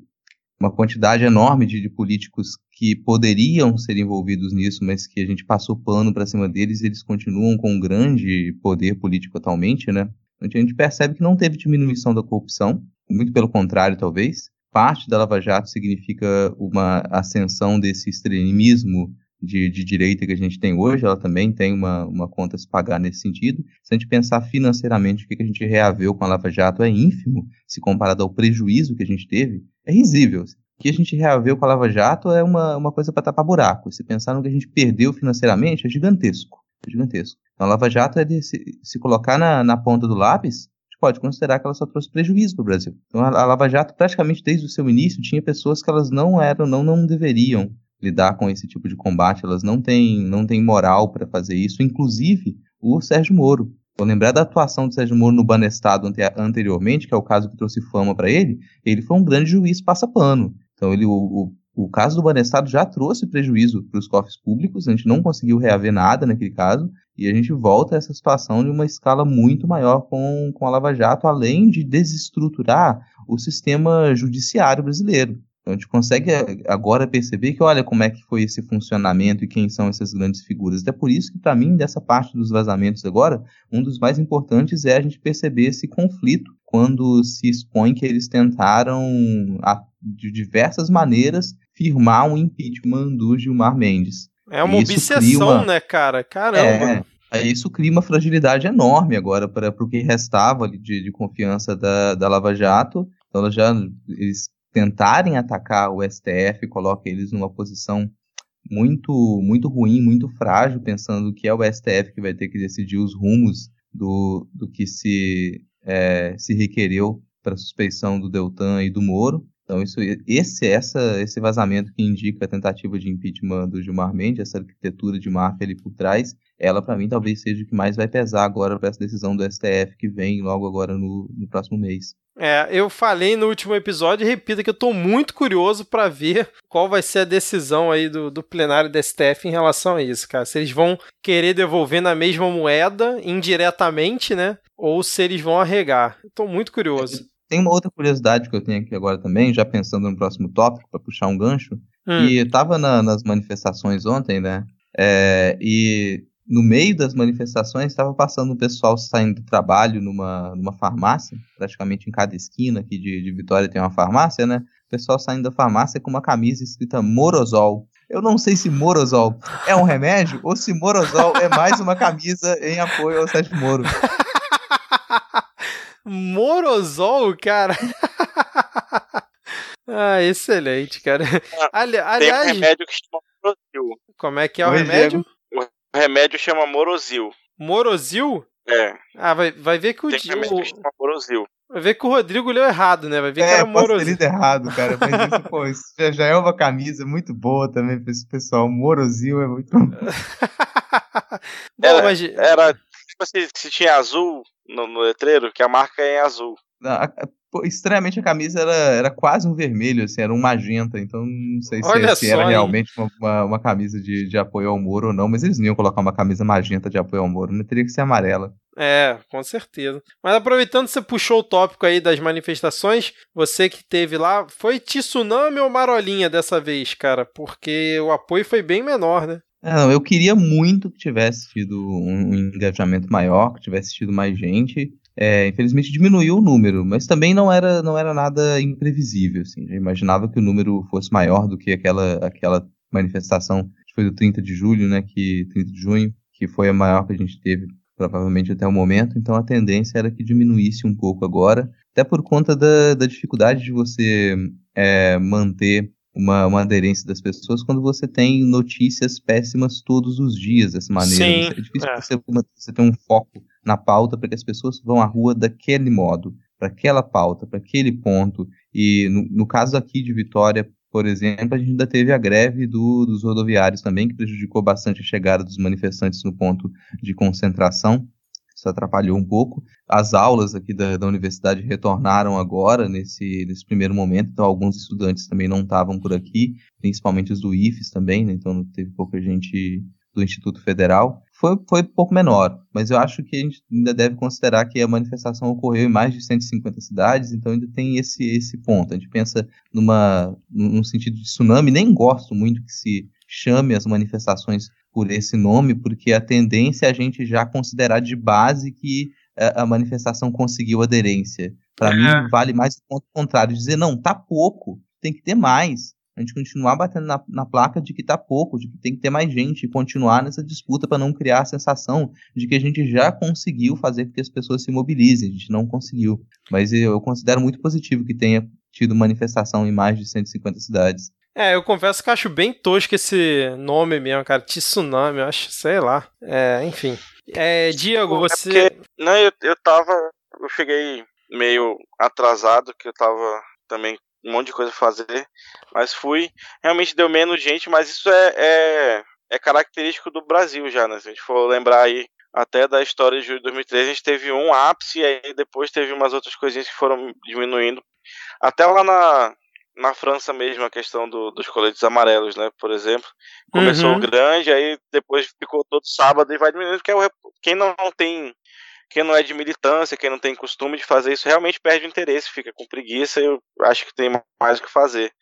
uma quantidade enorme de, de, políticos que poderiam ser envolvidos nisso, mas que a gente passou pano para cima deles e eles continuam com um grande poder político atualmente, né? A gente percebe que não teve diminuição da corrupção, muito pelo contrário, talvez. Parte da Lava Jato significa uma ascensão desse extremismo de, de, direita que a gente tem hoje, ela também tem uma, uma conta a se pagar nesse sentido. Se a gente pensar financeiramente o que a gente reaveu com a Lava Jato é ínfimo, se comparado ao prejuízo que a gente teve, é risível. O que a gente reaveu com a Lava Jato é uma, uma coisa para tapar buraco. Se pensar no que a gente perdeu financeiramente, é gigantesco. Gigantesco. Então, a Lava Jato é se, se colocar na, na ponta do lápis, pode considerar que ela só trouxe prejuízo para o Brasil. Então, a, a Lava Jato, praticamente desde o seu início, tinha pessoas que elas não eram, não, não deveriam lidar com esse tipo de combate, elas não têm, não têm moral para fazer isso, inclusive o Sérgio Moro. Vou lembrar da atuação do Sérgio Moro no Banestado ante anteriormente, que é o caso que trouxe fama para ele, ele foi um grande juiz passa-pano. Então, ele, o, o, o caso do Banestado já trouxe prejuízo para os cofres públicos, a gente não conseguiu reaver nada naquele caso, e a gente volta a essa situação de uma escala muito maior com, com a Lava Jato, além de desestruturar o sistema judiciário brasileiro. Então a gente consegue eh, agora perceber que olha como é que foi esse funcionamento e quem são essas grandes figuras. Até por isso que para mim dessa parte dos vazamentos agora, um dos mais importantes é a gente perceber esse conflito quando se expõe que eles tentaram de diversas maneiras firmar um impeachment do Gilmar Mendes. É uma obsessão, uma... né, cara? Caramba. É, isso cria uma fragilidade enorme agora para o que restava de, de confiança da, da Lava Jato. Então, ela já, eles tentarem atacar o STF coloca eles numa posição muito muito ruim, muito frágil, pensando que é o STF que vai ter que decidir os rumos do, do que se, é, se requereu para suspeição do Deltan e do Moro. Então, isso, esse, essa, esse vazamento que indica a tentativa de impeachment do Gilmar Mendes, essa arquitetura de máfia ali por trás, ela, para mim, talvez seja o que mais vai pesar agora para essa decisão do STF que vem logo agora no, no próximo mês. É, eu falei no último episódio e repito que eu tô muito curioso para ver qual vai ser a decisão aí do, do plenário da STF em relação a isso, cara. Se eles vão querer devolver na mesma moeda, indiretamente, né? Ou se eles vão arregar. Tô muito curioso. Tem uma outra curiosidade que eu tenho aqui agora também, já pensando no próximo tópico, para puxar um gancho. Hum. E tava na, nas manifestações ontem, né? É, e no meio das manifestações estava passando um pessoal saindo do trabalho numa, numa farmácia, praticamente em cada esquina aqui de, de Vitória tem uma farmácia, né? O pessoal saindo da farmácia com uma camisa escrita Morozol. Eu não sei se Morozol é um remédio ou se Morozol é mais uma camisa em apoio ao Sérgio Moro. Morozol, cara. ah, excelente, cara. Ah, Ali, aliás, tem um remédio que chama Morozil. Como é que é o Oi, remédio? O remédio chama Morozil. Morozil? É. Ah, vai, vai ver que o Tem remédio que chama Morozil. Vai ver que o Rodrigo leu errado, né? Vai ver é, que era moroso. lido errado, cara. Mas isso, pô, isso já, já, é uma camisa muito boa também pra esse pessoal. Morozinho é muito. Bom, era, mas... era tipo assim, se tinha azul no, no letreiro, que a marca é em azul. A, estranhamente a camisa era, era quase um vermelho, assim, era um magenta, então não sei se, se era realmente uma, uma, uma, camisa de, de apoio ao Moro ou não, mas eles não iam colocar uma camisa magenta de apoio ao Moro, não teria que ser amarela. É, com certeza. Mas aproveitando que você puxou o tópico aí das manifestações, você que teve lá, foi tsunami ou marolinha dessa vez, cara? Porque o apoio foi bem menor, né? É, não, eu queria muito que tivesse tido um engajamento maior, que tivesse tido mais gente. É, infelizmente diminuiu o número, mas também não era, não era nada imprevisível. Assim. Eu imaginava que o número fosse maior do que aquela, aquela manifestação que foi do 30 de julho, né, que 30 de junho, que foi a maior que a gente teve provavelmente até o momento. Então a tendência era que diminuísse um pouco agora, até por conta da, da dificuldade de você é, manter uma, uma aderência das pessoas quando você tem notícias péssimas todos os dias dessa maneira. Sim, é difícil é. Você, você ter um foco na pauta para que as pessoas vão à rua daquele modo, para aquela pauta, para aquele ponto. E no, no, caso aqui de Vitória, por exemplo, a gente ainda teve a greve do, dos rodoviários também, que prejudicou bastante a chegada dos manifestantes no ponto de concentração. Isso atrapalhou um pouco. As aulas aqui da, da universidade retornaram agora, nesse, nesse primeiro momento, então alguns estudantes também não estavam por aqui, principalmente os do IFES também, né? então teve pouca gente do Instituto Federal foi, foi um pouco menor, mas eu acho que a gente ainda deve considerar que a manifestação ocorreu em mais de 150 cidades, então ainda tem esse, esse ponto. A gente pensa numa, num sentido de tsunami, nem gosto muito que se chame as manifestações por esse nome, porque a tendência é a gente já considerar de base que a, a manifestação conseguiu aderência. Para é. mim, vale mais o ponto contrário, dizer, não, tá pouco, tem que ter mais a gente continuar batendo na, na, placa de que tá pouco, de que tem que ter mais gente e continuar nessa disputa para não criar a sensação de que a gente já conseguiu fazer com que as pessoas se mobilizem. A gente não conseguiu. Mas eu considero muito positivo que tenha tido manifestação em mais de 150 cidades. É, eu confesso que acho bem tosco esse nome mesmo, cara. Tsunami, eu acho, sei lá. É, enfim. É, Diego, é você. É porque, não, eu, eu tava. Eu cheguei meio atrasado, que eu tava também um monte de coisa pra fazer, mas fui. Realmente deu menos gente, mas isso é, é, é característico do Brasil já, né? Se a gente for lembrar aí até da história de 2013, a gente teve um ápice e aí depois teve umas outras coisinhas que foram diminuindo. Até lá na, na França mesmo, a questão do, dos coletes amarelos, né? Por exemplo. Começou uhum. grande, aí depois ficou todo sábado e vai diminuindo, porque é quem não tem quem não é de militância, quem não tem costume de fazer isso, realmente perde o interesse, fica com preguiça e eu acho que tem mais o que fazer.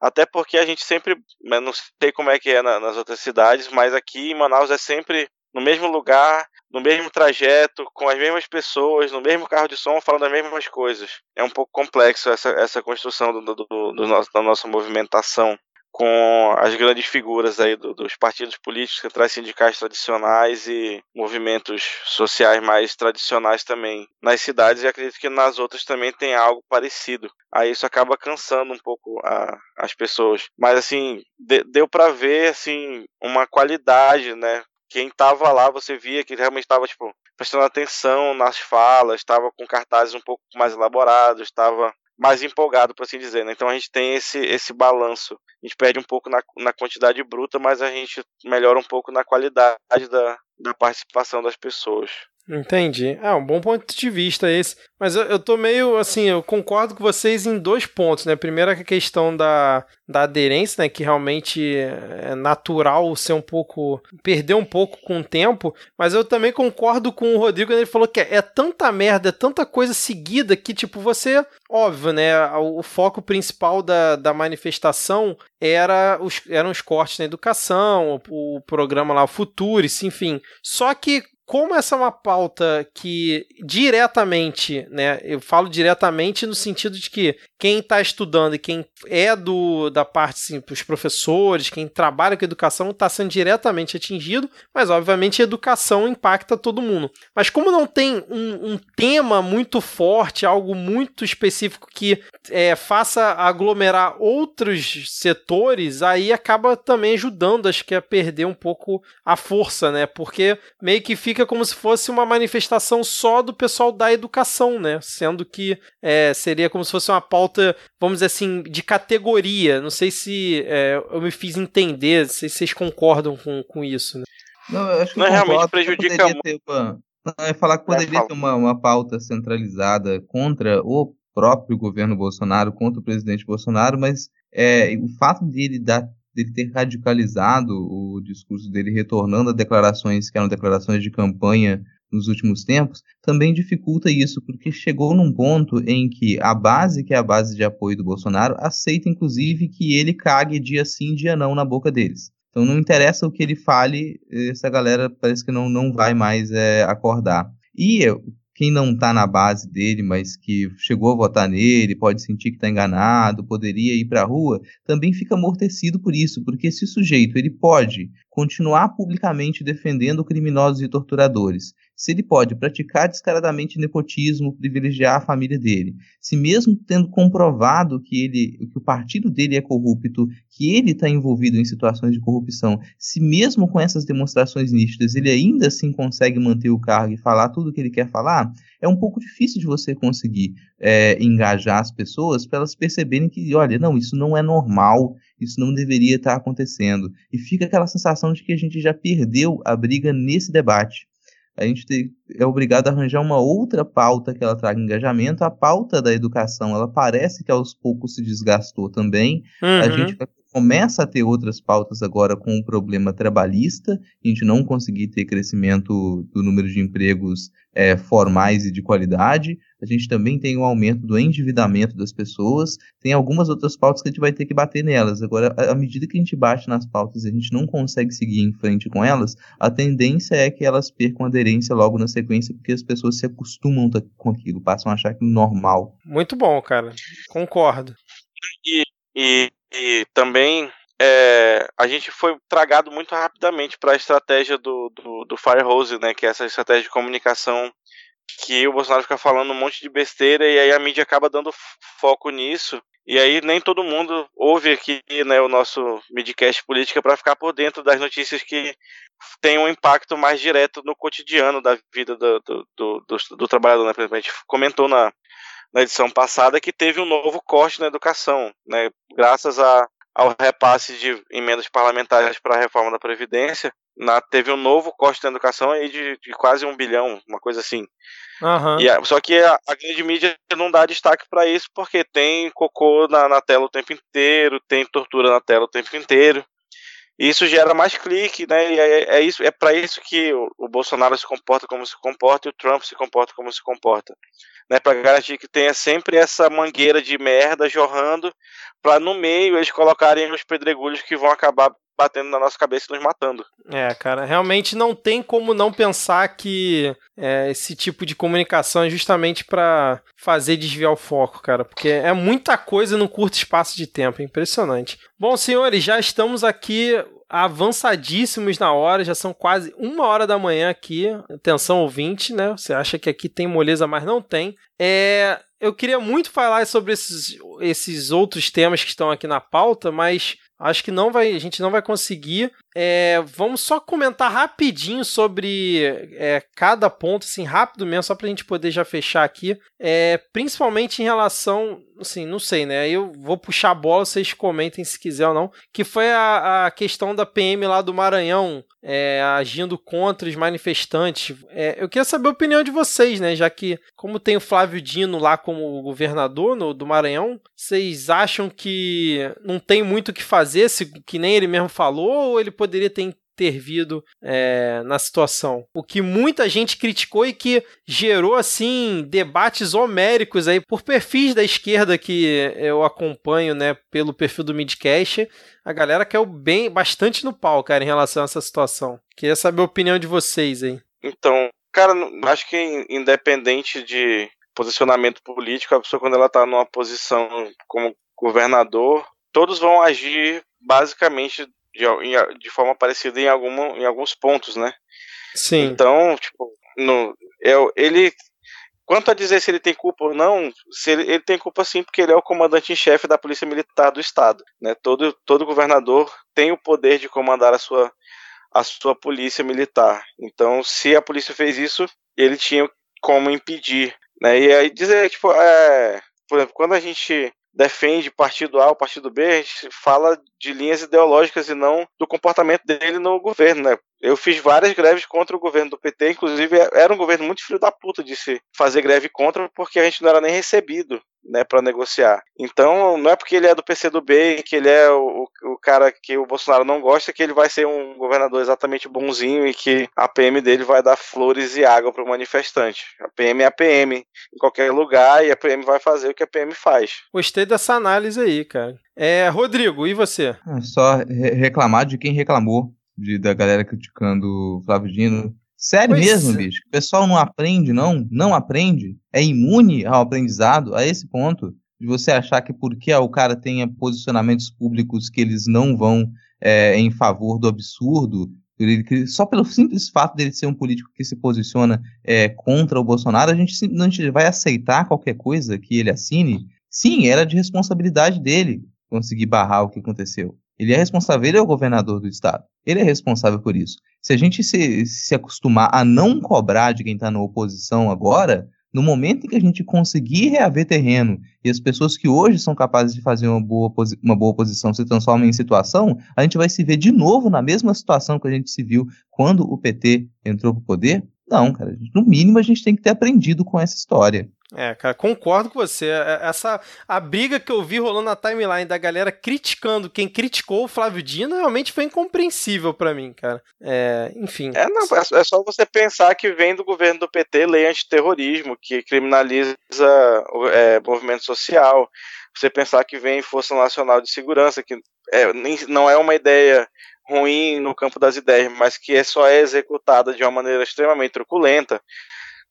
Até porque a gente sempre, né, não sei como é que é nas outras cidades, mas aqui em Manaus é sempre no mesmo lugar, no mesmo trajeto, com as mesmas pessoas, no mesmo carro de som, falando as mesmas coisas. É um pouco complexo essa, essa construção do, do, do, nosso, da nossa movimentação com as grandes figuras aí do, dos partidos políticos, centrais sindicais tradicionais e movimentos sociais mais tradicionais também nas cidades e acredito que nas outras também tem algo parecido. Aí isso acaba cansando um pouco a, as pessoas. Mas assim, de, deu para ver assim uma qualidade, né? Quem tava lá, você via que realmente estava tipo prestando atenção nas falas, estava com cartazes um pouco mais elaborados, estava mais empolgado, por assim dizer. Né? Então a gente tem esse, esse balanço. A gente perde um pouco na, na quantidade bruta, mas a gente melhora um pouco na qualidade da, da participação das pessoas. Entendi. É um bom ponto de vista esse. Mas eu, eu tô meio assim, eu concordo com vocês em dois pontos, né? Primeiro a questão da, da aderência, né? Que realmente é natural ser um pouco. perder um pouco com o tempo. Mas eu também concordo com o Rodrigo quando ele falou que é, é tanta merda, é tanta coisa seguida que, tipo, você. Óbvio, né? O, o foco principal da, da manifestação era os, eram os cortes na educação, o, o programa lá, o Futuris, enfim. Só que como essa é uma pauta que diretamente, né, eu falo diretamente no sentido de que quem está estudando e quem é do da parte, assim, os professores, quem trabalha com educação está sendo diretamente atingido, mas obviamente a educação impacta todo mundo. Mas como não tem um, um tema muito forte, algo muito específico que é, faça aglomerar outros setores, aí acaba também ajudando, acho que a perder um pouco a força, né? Porque meio que fica fica como se fosse uma manifestação só do pessoal da educação, né? Sendo que é, seria como se fosse uma pauta, vamos dizer assim, de categoria. Não sei se é, eu me fiz entender, não sei se vocês concordam com, com isso, né? Não, eu acho que não realmente prejudica muito. Uma, não, é falar que poderia ter uma, uma pauta centralizada contra o próprio governo Bolsonaro, contra o presidente Bolsonaro, mas é, o fato dele dar dele ter radicalizado o discurso dele, retornando a declarações que eram declarações de campanha nos últimos tempos, também dificulta isso, porque chegou num ponto em que a base, que é a base de apoio do Bolsonaro, aceita inclusive que ele cague dia sim, dia não na boca deles. Então não interessa o que ele fale, essa galera parece que não, não vai mais é, acordar. E quem não está na base dele, mas que chegou a votar nele, pode sentir que está enganado, poderia ir para a rua, também fica amortecido por isso, porque esse sujeito ele pode continuar publicamente defendendo criminosos e torturadores, se ele pode praticar descaradamente nepotismo, privilegiar a família dele, se mesmo tendo comprovado que ele, que o partido dele é corrupto, que ele está envolvido em situações de corrupção, se mesmo com essas demonstrações nítidas ele ainda assim consegue manter o cargo e falar tudo o que ele quer falar, é um pouco difícil de você conseguir é, engajar as pessoas para elas perceberem que, olha, não, isso não é normal, isso não deveria estar acontecendo. E fica aquela sensação de que a gente já perdeu a briga nesse debate. A gente é obrigado a arranjar uma outra pauta que ela traga engajamento. A pauta da educação, ela parece que aos poucos se desgastou também. Uhum. A gente começa a ter outras pautas agora com o problema trabalhista, a gente não conseguir ter crescimento do número de empregos é, formais e de qualidade. A gente também tem o um aumento do endividamento das pessoas. Tem algumas outras pautas que a gente vai ter que bater nelas. Agora, à medida que a gente bate nas pautas e a gente não consegue seguir em frente com elas, a tendência é que elas percam aderência logo na sequência, porque as pessoas se acostumam com aquilo, passam a achar aquilo normal. Muito bom, cara. Concordo. E, e e também é, a gente foi tragado muito rapidamente para a estratégia do, do, do Firehose, né? Que é essa estratégia de comunicação que o Bolsonaro fica falando um monte de besteira e aí a mídia acaba dando foco nisso. E aí nem todo mundo ouve aqui né, o nosso midcast política para ficar por dentro das notícias que têm um impacto mais direto no cotidiano da vida do, do, do, do, do trabalhador. Né? A gente comentou na, na edição passada que teve um novo corte na educação, né, graças a, ao repasse de emendas parlamentares para a reforma da Previdência, na, teve um novo corte na educação aí de, de quase um bilhão, uma coisa assim. Uhum. E só que a, a, grande mídia não dá destaque para isso porque tem cocô na, na, tela o tempo inteiro, tem tortura na tela o tempo inteiro. Isso gera mais clique, né? E é, é isso, é para isso que o, o, Bolsonaro se comporta como se comporta e o Trump se comporta como se comporta, né? Para garantir que tenha sempre essa mangueira de merda jorrando, para no meio eles colocarem os pedregulhos que vão acabar batendo na nossa cabeça e nos matando. É, cara, realmente não tem como não pensar que é, esse tipo de comunicação é justamente para fazer desviar o foco, cara, porque é muita coisa num curto espaço de tempo, é impressionante. Bom, senhores, já estamos aqui avançadíssimos na hora, já são quase uma hora da manhã aqui. Atenção, ouvinte, né? Você acha que aqui tem moleza, mas não tem. É, eu queria muito falar sobre esses, esses outros temas que estão aqui na pauta, mas Acho que não vai, a gente não vai conseguir. É, vamos só comentar rapidinho sobre é, cada ponto, assim, rápido mesmo, só para a gente poder já fechar aqui. É, principalmente em relação, assim, não sei, né? Eu vou puxar a bola, vocês comentem se quiser ou não. Que foi a, a questão da PM lá do Maranhão é, agindo contra os manifestantes. É, eu queria saber a opinião de vocês, né? Já que, como tem o Flávio Dino lá como governador no, do Maranhão, vocês acham que não tem muito o que fazer, se, que nem ele mesmo falou, ou ele poderia ter intervido é, na situação. O que muita gente criticou e que gerou assim debates homéricos aí por perfis da esquerda que eu acompanho, né, pelo perfil do Midcast. A galera caiu bem bastante no pau, cara, em relação a essa situação. Queria saber a opinião de vocês aí. Então, cara, acho que independente de posicionamento político, a pessoa quando ela tá numa posição como governador, todos vão agir basicamente de, de forma parecida em, alguma, em alguns pontos, né? Sim. Então, tipo, no, eu, ele. Quanto a dizer se ele tem culpa ou não, se ele, ele tem culpa sim, porque ele é o comandante em chefe da Polícia Militar do Estado. Né? Todo, todo governador tem o poder de comandar a sua, a sua polícia militar. Então, se a polícia fez isso, ele tinha como impedir. Né? E aí dizer, tipo, é, por exemplo, quando a gente defende partido A ou partido B, a gente fala de linhas ideológicas e não do comportamento dele no governo, né? Eu fiz várias greves contra o governo do PT, inclusive era um governo muito filho da puta de se fazer greve contra, porque a gente não era nem recebido né, para negociar. Então, não é porque ele é do PCdoB, que ele é o, o cara que o Bolsonaro não gosta, que ele vai ser um governador exatamente bonzinho e que a PM dele vai dar flores e água para o manifestante. A PM é a PM em qualquer lugar e a PM vai fazer o que a PM faz. Gostei dessa análise aí, cara. É, Rodrigo, e você? É só reclamar de quem reclamou de, da galera criticando o Flávio Dino Sério pois mesmo, é. bicho? O pessoal não aprende, não? Não aprende? É imune ao aprendizado a esse ponto? De você achar que porque o cara tenha posicionamentos públicos que eles não vão é, em favor do absurdo, só pelo simples fato dele ser um político que se posiciona é, contra o Bolsonaro, a gente, a gente vai aceitar qualquer coisa que ele assine? Sim, era de responsabilidade dele conseguir barrar o que aconteceu. Ele é responsável, ele é o governador do estado. Ele é responsável por isso. Se a gente se, se acostumar a não cobrar de quem está na oposição agora, no momento em que a gente conseguir reaver terreno e as pessoas que hoje são capazes de fazer uma boa, uma boa posição se transformam em situação, a gente vai se ver de novo na mesma situação que a gente se viu quando o PT entrou para o poder? Não, cara. No mínimo a gente tem que ter aprendido com essa história. É, cara, concordo com você. É, essa a briga que eu vi rolando na timeline da galera criticando quem criticou o Flávio Dino realmente foi incompreensível para mim, cara. É, enfim. É, não, é, é só você pensar que vem do governo do PT lei antiterrorismo, que criminaliza é, movimento social. Você pensar que vem Força Nacional de Segurança, que é, não é uma ideia ruim no campo das ideias, mas que é só é executada de uma maneira extremamente truculenta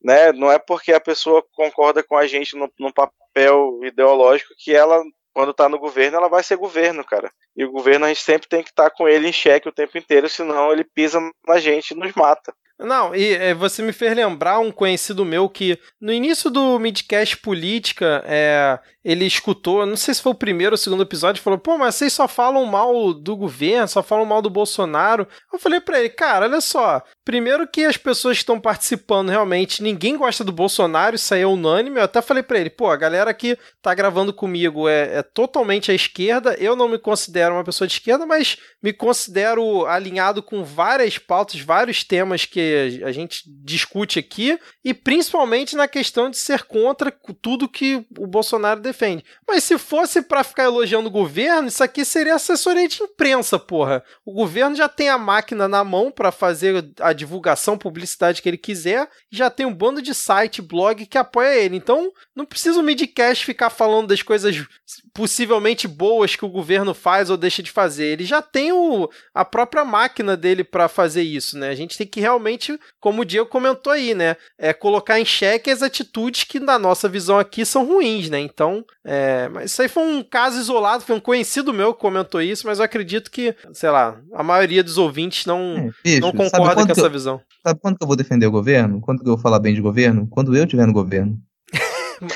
né? Não é porque a pessoa concorda com a gente no, no papel ideológico que ela, quando está no governo, ela vai ser governo, cara. E o governo a gente sempre tem que estar tá com ele em xeque o tempo inteiro, senão ele pisa na gente e nos mata. Não, e é, você me fez lembrar um conhecido meu que no início do Midcast Política, é, ele escutou, não sei se foi o primeiro ou o segundo episódio, falou: pô, mas vocês só falam mal do governo, só falam mal do Bolsonaro. Eu falei pra ele: cara, olha só. Primeiro que as pessoas que estão participando realmente, ninguém gosta do Bolsonaro, isso aí é unânime. Eu até falei pra ele: pô, a galera que tá gravando comigo é, é totalmente à esquerda. Eu não me considero uma pessoa de esquerda, mas me considero alinhado com várias pautas, vários temas que a gente discute aqui, e principalmente na questão de ser contra tudo que o Bolsonaro defende. Mas se fosse para ficar elogiando o governo, isso aqui seria assessoria de imprensa, porra. O governo já tem a máquina na mão para fazer a divulgação, publicidade que ele quiser, já tem um bando de site, blog que apoia ele. Então, não precisa o Midcast ficar falando das coisas possivelmente boas que o governo faz ou deixa de fazer. Ele já tem o, a própria máquina dele para fazer isso, né? A gente tem que realmente, como o Diego comentou aí, né? É colocar em xeque as atitudes que, na nossa visão aqui, são ruins, né? Então, é, mas isso aí foi um caso isolado, foi um conhecido meu que comentou isso, mas eu acredito que, sei lá, a maioria dos ouvintes não, é, bicho, não concorda com essa eu, visão. Sabe quando que eu vou defender o governo? Quando que eu vou falar bem de governo? Quando eu estiver no governo.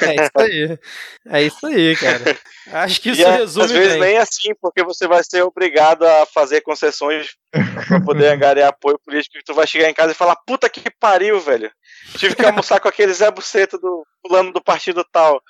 É isso aí. É isso aí, cara. Acho que isso e resume. Às vezes bem. nem assim, porque você vai ser obrigado a fazer concessões pra poder angariar apoio político. E tu vai chegar em casa e falar: puta que pariu, velho. Tive que almoçar com aquele Zé Buceta do fulano do partido tal.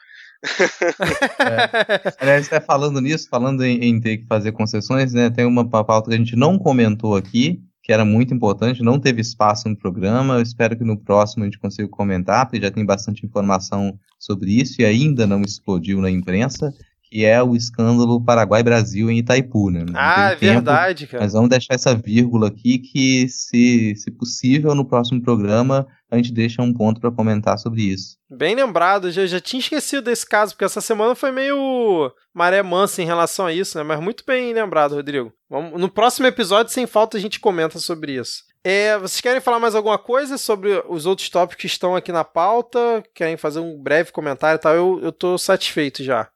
é. Aliás, tá falando nisso, falando em, em, ter que fazer concessões, né? Tem uma pauta que a gente não comentou aqui, que era muito importante, não teve espaço no programa. Eu espero que no próximo a gente consiga comentar, porque já tem bastante informação sobre isso e ainda não explodiu na imprensa, que é o escândalo Paraguai-Brasil em Itaipu, né? ah, é verdade, cara. Mas vamos deixar essa vírgula aqui que, se, se possível, no próximo programa a gente deixa um ponto para comentar sobre isso. Bem lembrado, já, já tinha esquecido desse caso, porque essa semana foi meio maré mansa em relação a isso, né? Mas muito bem lembrado, Rodrigo. Vamos, no próximo episódio, sem falta, a gente comenta sobre isso. É, vocês querem falar mais alguma coisa sobre os outros tópicos que estão aqui na pauta? Querem fazer um breve comentário e tal? Eu, eu tô satisfeito já.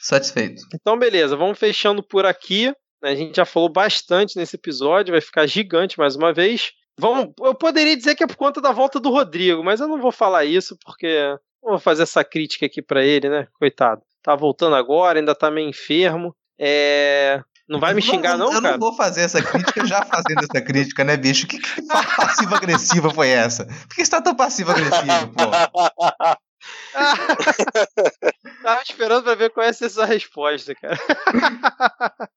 Satisfeito. Então, beleza, vamos fechando por aqui. Né? A gente já falou bastante nesse episódio, vai ficar gigante mais uma vez. Vamos, eu poderia dizer que é por conta da volta do Rodrigo, mas eu não vou falar isso porque não vou fazer essa crítica aqui para ele, né? Coitado. Tá voltando agora, ainda tá meio enfermo. É... Não vai me xingar, não, eu cara? Eu não vou fazer essa crítica já fazendo essa crítica, né, bicho? Que, que passiva-agressiva foi essa? Por que você tá tão passiva-agressivo, pô? Tava esperando pra ver qual ia ser essa resposta, cara.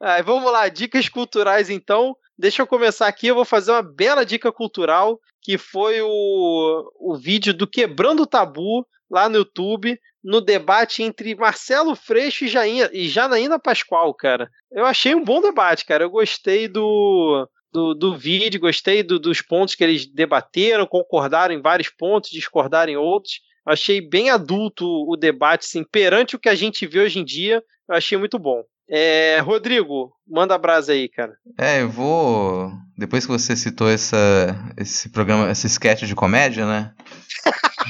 ah, vamos lá, dicas culturais então. Deixa eu começar aqui, eu vou fazer uma bela dica cultural, que foi o, o vídeo do Quebrando o Tabu, lá no YouTube, no debate entre Marcelo Freixo e, Jainha, e Janaína Pascoal, cara. Eu achei um bom debate, cara. Eu gostei do, do, do vídeo, gostei do, dos pontos que eles debateram, concordaram em vários pontos, discordaram em outros. Achei bem adulto o debate, assim, perante o que a gente vê hoje em dia. Eu achei muito bom. É, Rodrigo, manda a brasa aí, cara. É, eu vou. Depois que você citou essa, esse programa, esse sketch de comédia, né?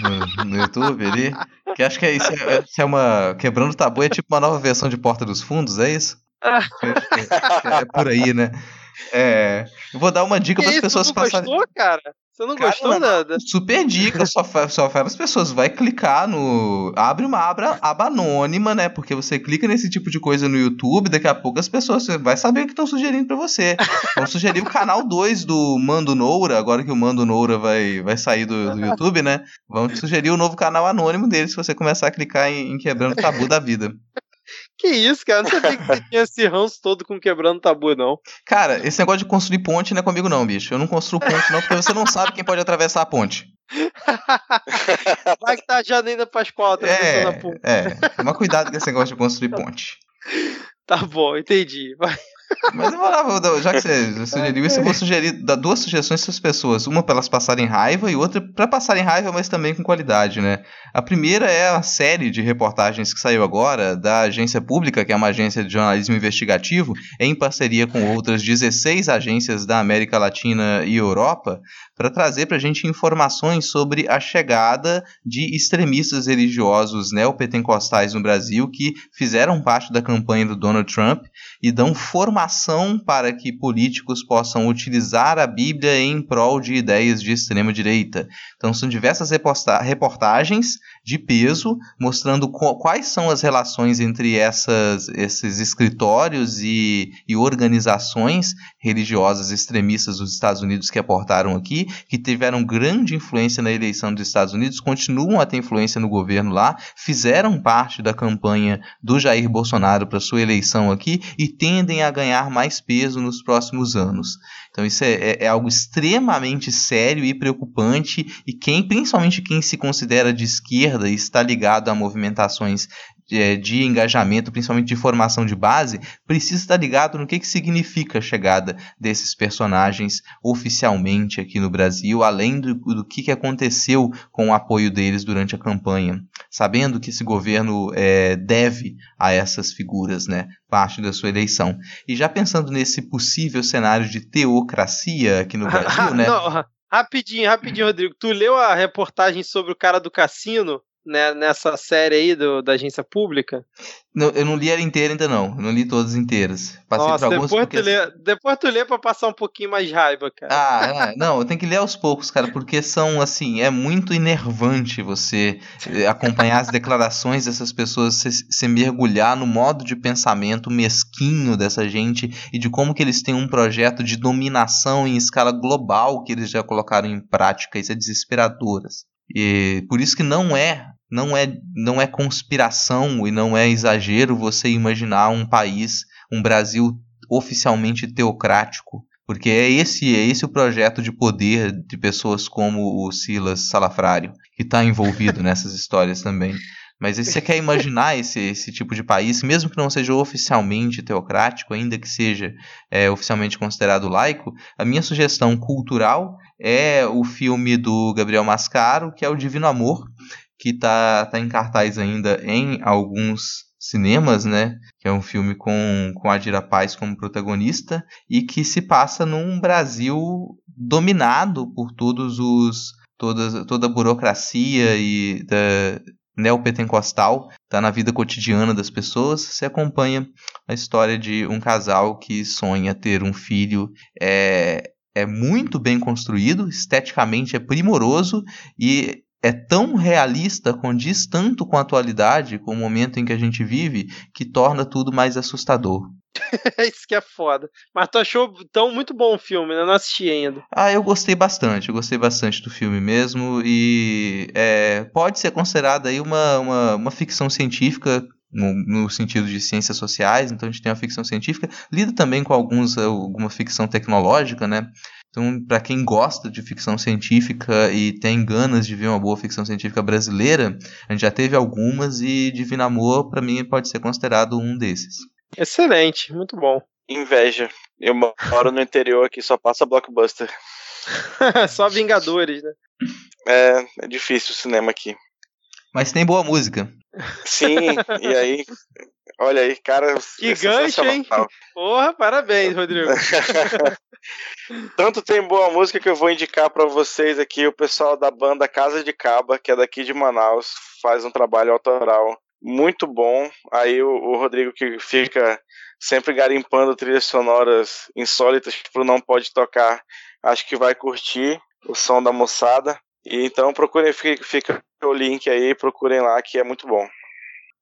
No, no YouTube ali. Que acho que é isso. É, é uma. Quebrando o tabu é tipo uma nova versão de Porta dos Fundos, é isso? é, é por aí, né? É, eu vou dar uma dica para as pessoas não passarem. Gostou, cara? Você não cara, gostou nada? Super dica, só, só fala as pessoas. Vai clicar no. Abre uma aba, aba anônima, né? Porque você clica nesse tipo de coisa no YouTube, daqui a pouco as pessoas vai saber o que estão sugerindo para você. Vão sugerir o canal 2 do Mando Noura, agora que o Mando Noura vai, vai sair do, do YouTube, né? Vão sugerir o novo canal anônimo dele se você começar a clicar em, em Quebrando o Tabu da Vida. Que isso, cara? Não sabia que você tinha esse ranço todo com quebrando tabu, não. Cara, esse negócio de construir ponte não é comigo, não, bicho. Eu não construo ponte, não, porque você não sabe quem pode atravessar a ponte. Vai que tá a Janina Pascoal atravessando é, a ponte. É, toma cuidado com esse negócio de construir ponte. Tá bom, entendi. Vai. Mas eu vou lá, já que você sugeriu isso, eu vou sugerir dar duas sugestões para as pessoas. Uma para elas passarem raiva e outra para passarem raiva, mas também com qualidade, né? A primeira é a série de reportagens que saiu agora da Agência Pública, que é uma agência de jornalismo investigativo, em parceria com outras 16 agências da América Latina e Europa, para trazer para a gente informações sobre a chegada de extremistas religiosos neopentecostais no Brasil que fizeram parte da campanha do Donald Trump e dão formação para que políticos possam utilizar a Bíblia em prol de ideias de extrema direita. Então são diversas reportagens de peso mostrando quais são as relações entre essas, esses escritórios e, e organizações religiosas extremistas dos Estados Unidos que aportaram aqui, que tiveram grande influência na eleição dos Estados Unidos, continuam a ter influência no governo lá, fizeram parte da campanha do Jair Bolsonaro para sua eleição aqui e tendem a ganhar mais peso nos próximos anos. Então isso é, é, é, algo extremamente sério e preocupante e quem, principalmente quem se considera de esquerda e está ligado a movimentações de, de, engajamento, principalmente de formação de base, precisa estar ligado no que, que significa a chegada desses personagens oficialmente aqui no Brasil, além do, do que, que aconteceu com o apoio deles durante a campanha, sabendo que esse governo é, deve a essas figuras, né, parte da sua eleição. E já pensando nesse possível cenário de teocracia aqui no Brasil, né? Não, rapidinho, rapidinho, Rodrigo. Tu leu a reportagem sobre o cara do cassino? Né, nessa série aí do, da agência pública? Não, eu não li ela inteira ainda não. Eu não li todas inteiras. Passei Nossa, por algumas depois, porque... tu lê, depois tu lê pra passar um pouquinho mais raiva, cara. Ah, não, eu tenho que ler aos poucos, cara, porque são, assim, é muito enervante você eh, acompanhar as declarações dessas pessoas, se, se mergulhar no modo de pensamento mesquinho dessa gente e de como que eles têm um projeto de dominação em escala global que eles já colocaram em prática. Isso é desesperador. Assim. E por isso que não é não é não é conspiração e não é exagero você imaginar um país, um Brasil oficialmente teocrático, porque é esse é esse o projeto de poder de pessoas como o Silas Salafrário que está envolvido nessas histórias também. Mas se você quer imaginar esse, esse tipo de país, mesmo que não seja oficialmente teocrático, ainda que seja é, oficialmente considerado laico, a minha sugestão cultural é o filme do Gabriel Mascaro, que é o Divino Amor, que está tá em cartaz ainda em alguns cinemas, né? Que é um filme com, com a Paz como protagonista e que se passa num Brasil dominado por todos os toda, toda a burocracia e da neopentecostal está na vida cotidiana das pessoas. Você acompanha a história de um casal que sonha ter um filho é, é muito bem construído, esteticamente é primoroso e é tão realista, condiz tanto com a atualidade, com o momento em que a gente vive, que torna tudo mais assustador. Isso que é foda. Mas tu achou tão muito bom o filme, né? Não assisti ainda. Ah, eu gostei bastante, eu gostei bastante do filme mesmo. E é, pode ser considerado aí uma, uma, uma ficção científica no, no, sentido de ciências sociais, então a gente tem a ficção científica, lida também com alguns, alguma ficção tecnológica, né? Então, para quem gosta de ficção científica e tem ganas de ver uma boa ficção científica brasileira, a gente já teve algumas e Divino Amor, para mim, pode ser considerado um desses. Excelente, muito bom. Inveja. Eu moro no interior aqui, só passa blockbuster. só Vingadores, né? É, é difícil o cinema aqui. Mas tem boa música. Sim, e aí, olha aí, cara. Que é gancho, hein? Porra, parabéns, Rodrigo. Tanto tem boa música que eu vou indicar para vocês aqui o pessoal da banda Casa de Caba, que é daqui de Manaus, faz um trabalho autoral muito bom. Aí o, o Rodrigo que fica sempre garimpando trilhas sonoras insólitas pro Não Pode Tocar, acho que vai curtir o som da moçada. E então procurem, fica, fica o link aí, procurem lá que é muito bom.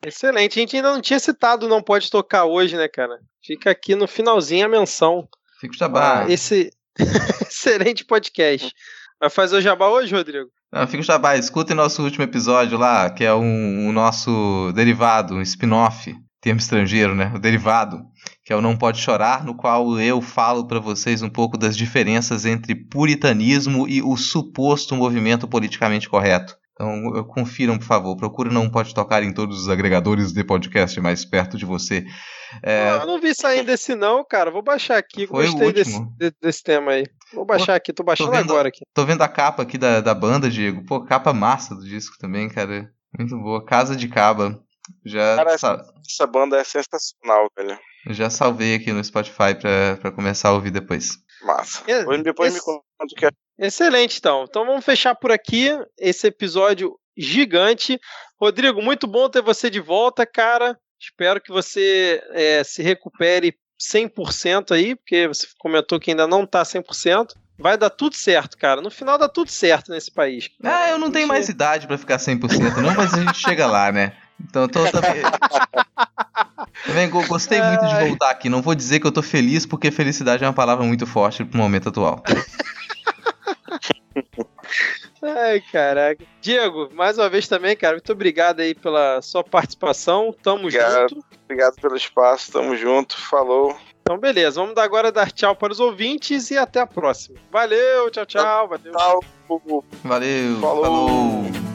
Excelente. A gente ainda não tinha citado Não Pode Tocar hoje, né, cara? Fica aqui no finalzinho a menção. Fica o jabá. Ah, esse excelente podcast. Vai fazer o jabá hoje, Rodrigo? Não, fica o jabá. Escutem nosso último episódio lá, que é um, um nosso derivado, um spin-off, termo estrangeiro, né? O derivado, que é o Não Pode Chorar, no qual eu falo para vocês um pouco das diferenças entre puritanismo e o suposto movimento politicamente correto. Então, confiram, por favor. Procure Não Pode Tocar em todos os agregadores de podcast mais perto de você. É... eu não vi sair desse não, cara. Vou baixar aqui. Foi Gostei desse, desse tema aí. Vou baixar Pô, aqui, tô baixando tô vendo, agora aqui. Tô vendo a capa aqui da, da banda, Diego. Pô, capa massa do disco também, cara. Muito boa. Casa de Caba. Já cara, essa, essa banda é sensacional, velho. Já salvei aqui no Spotify pra, pra começar a ouvir depois. Massa. Depois Esse... me conta o que é. Excelente, então. Então vamos fechar por aqui esse episódio gigante. Rodrigo, muito bom ter você de volta, cara. Espero que você é, se recupere 100% aí, porque você comentou que ainda não tá 100%. Vai dar tudo certo, cara. No final dá tudo certo nesse país. Cara. Ah, eu não tenho mais idade para ficar 100%, não, mas a gente chega lá, né? Então, tô, também... também gostei muito de voltar aqui. Não vou dizer que eu tô feliz, porque felicidade é uma palavra muito forte pro momento atual. Ai, caraca. Diego, mais uma vez também, cara, muito obrigado aí pela sua participação. Tamo obrigado, junto. Obrigado pelo espaço, tamo junto. Falou. Então, beleza, vamos agora dar tchau para os ouvintes e até a próxima. Valeu, tchau, tchau. Valeu. Tchau. Valeu. Falou. falou.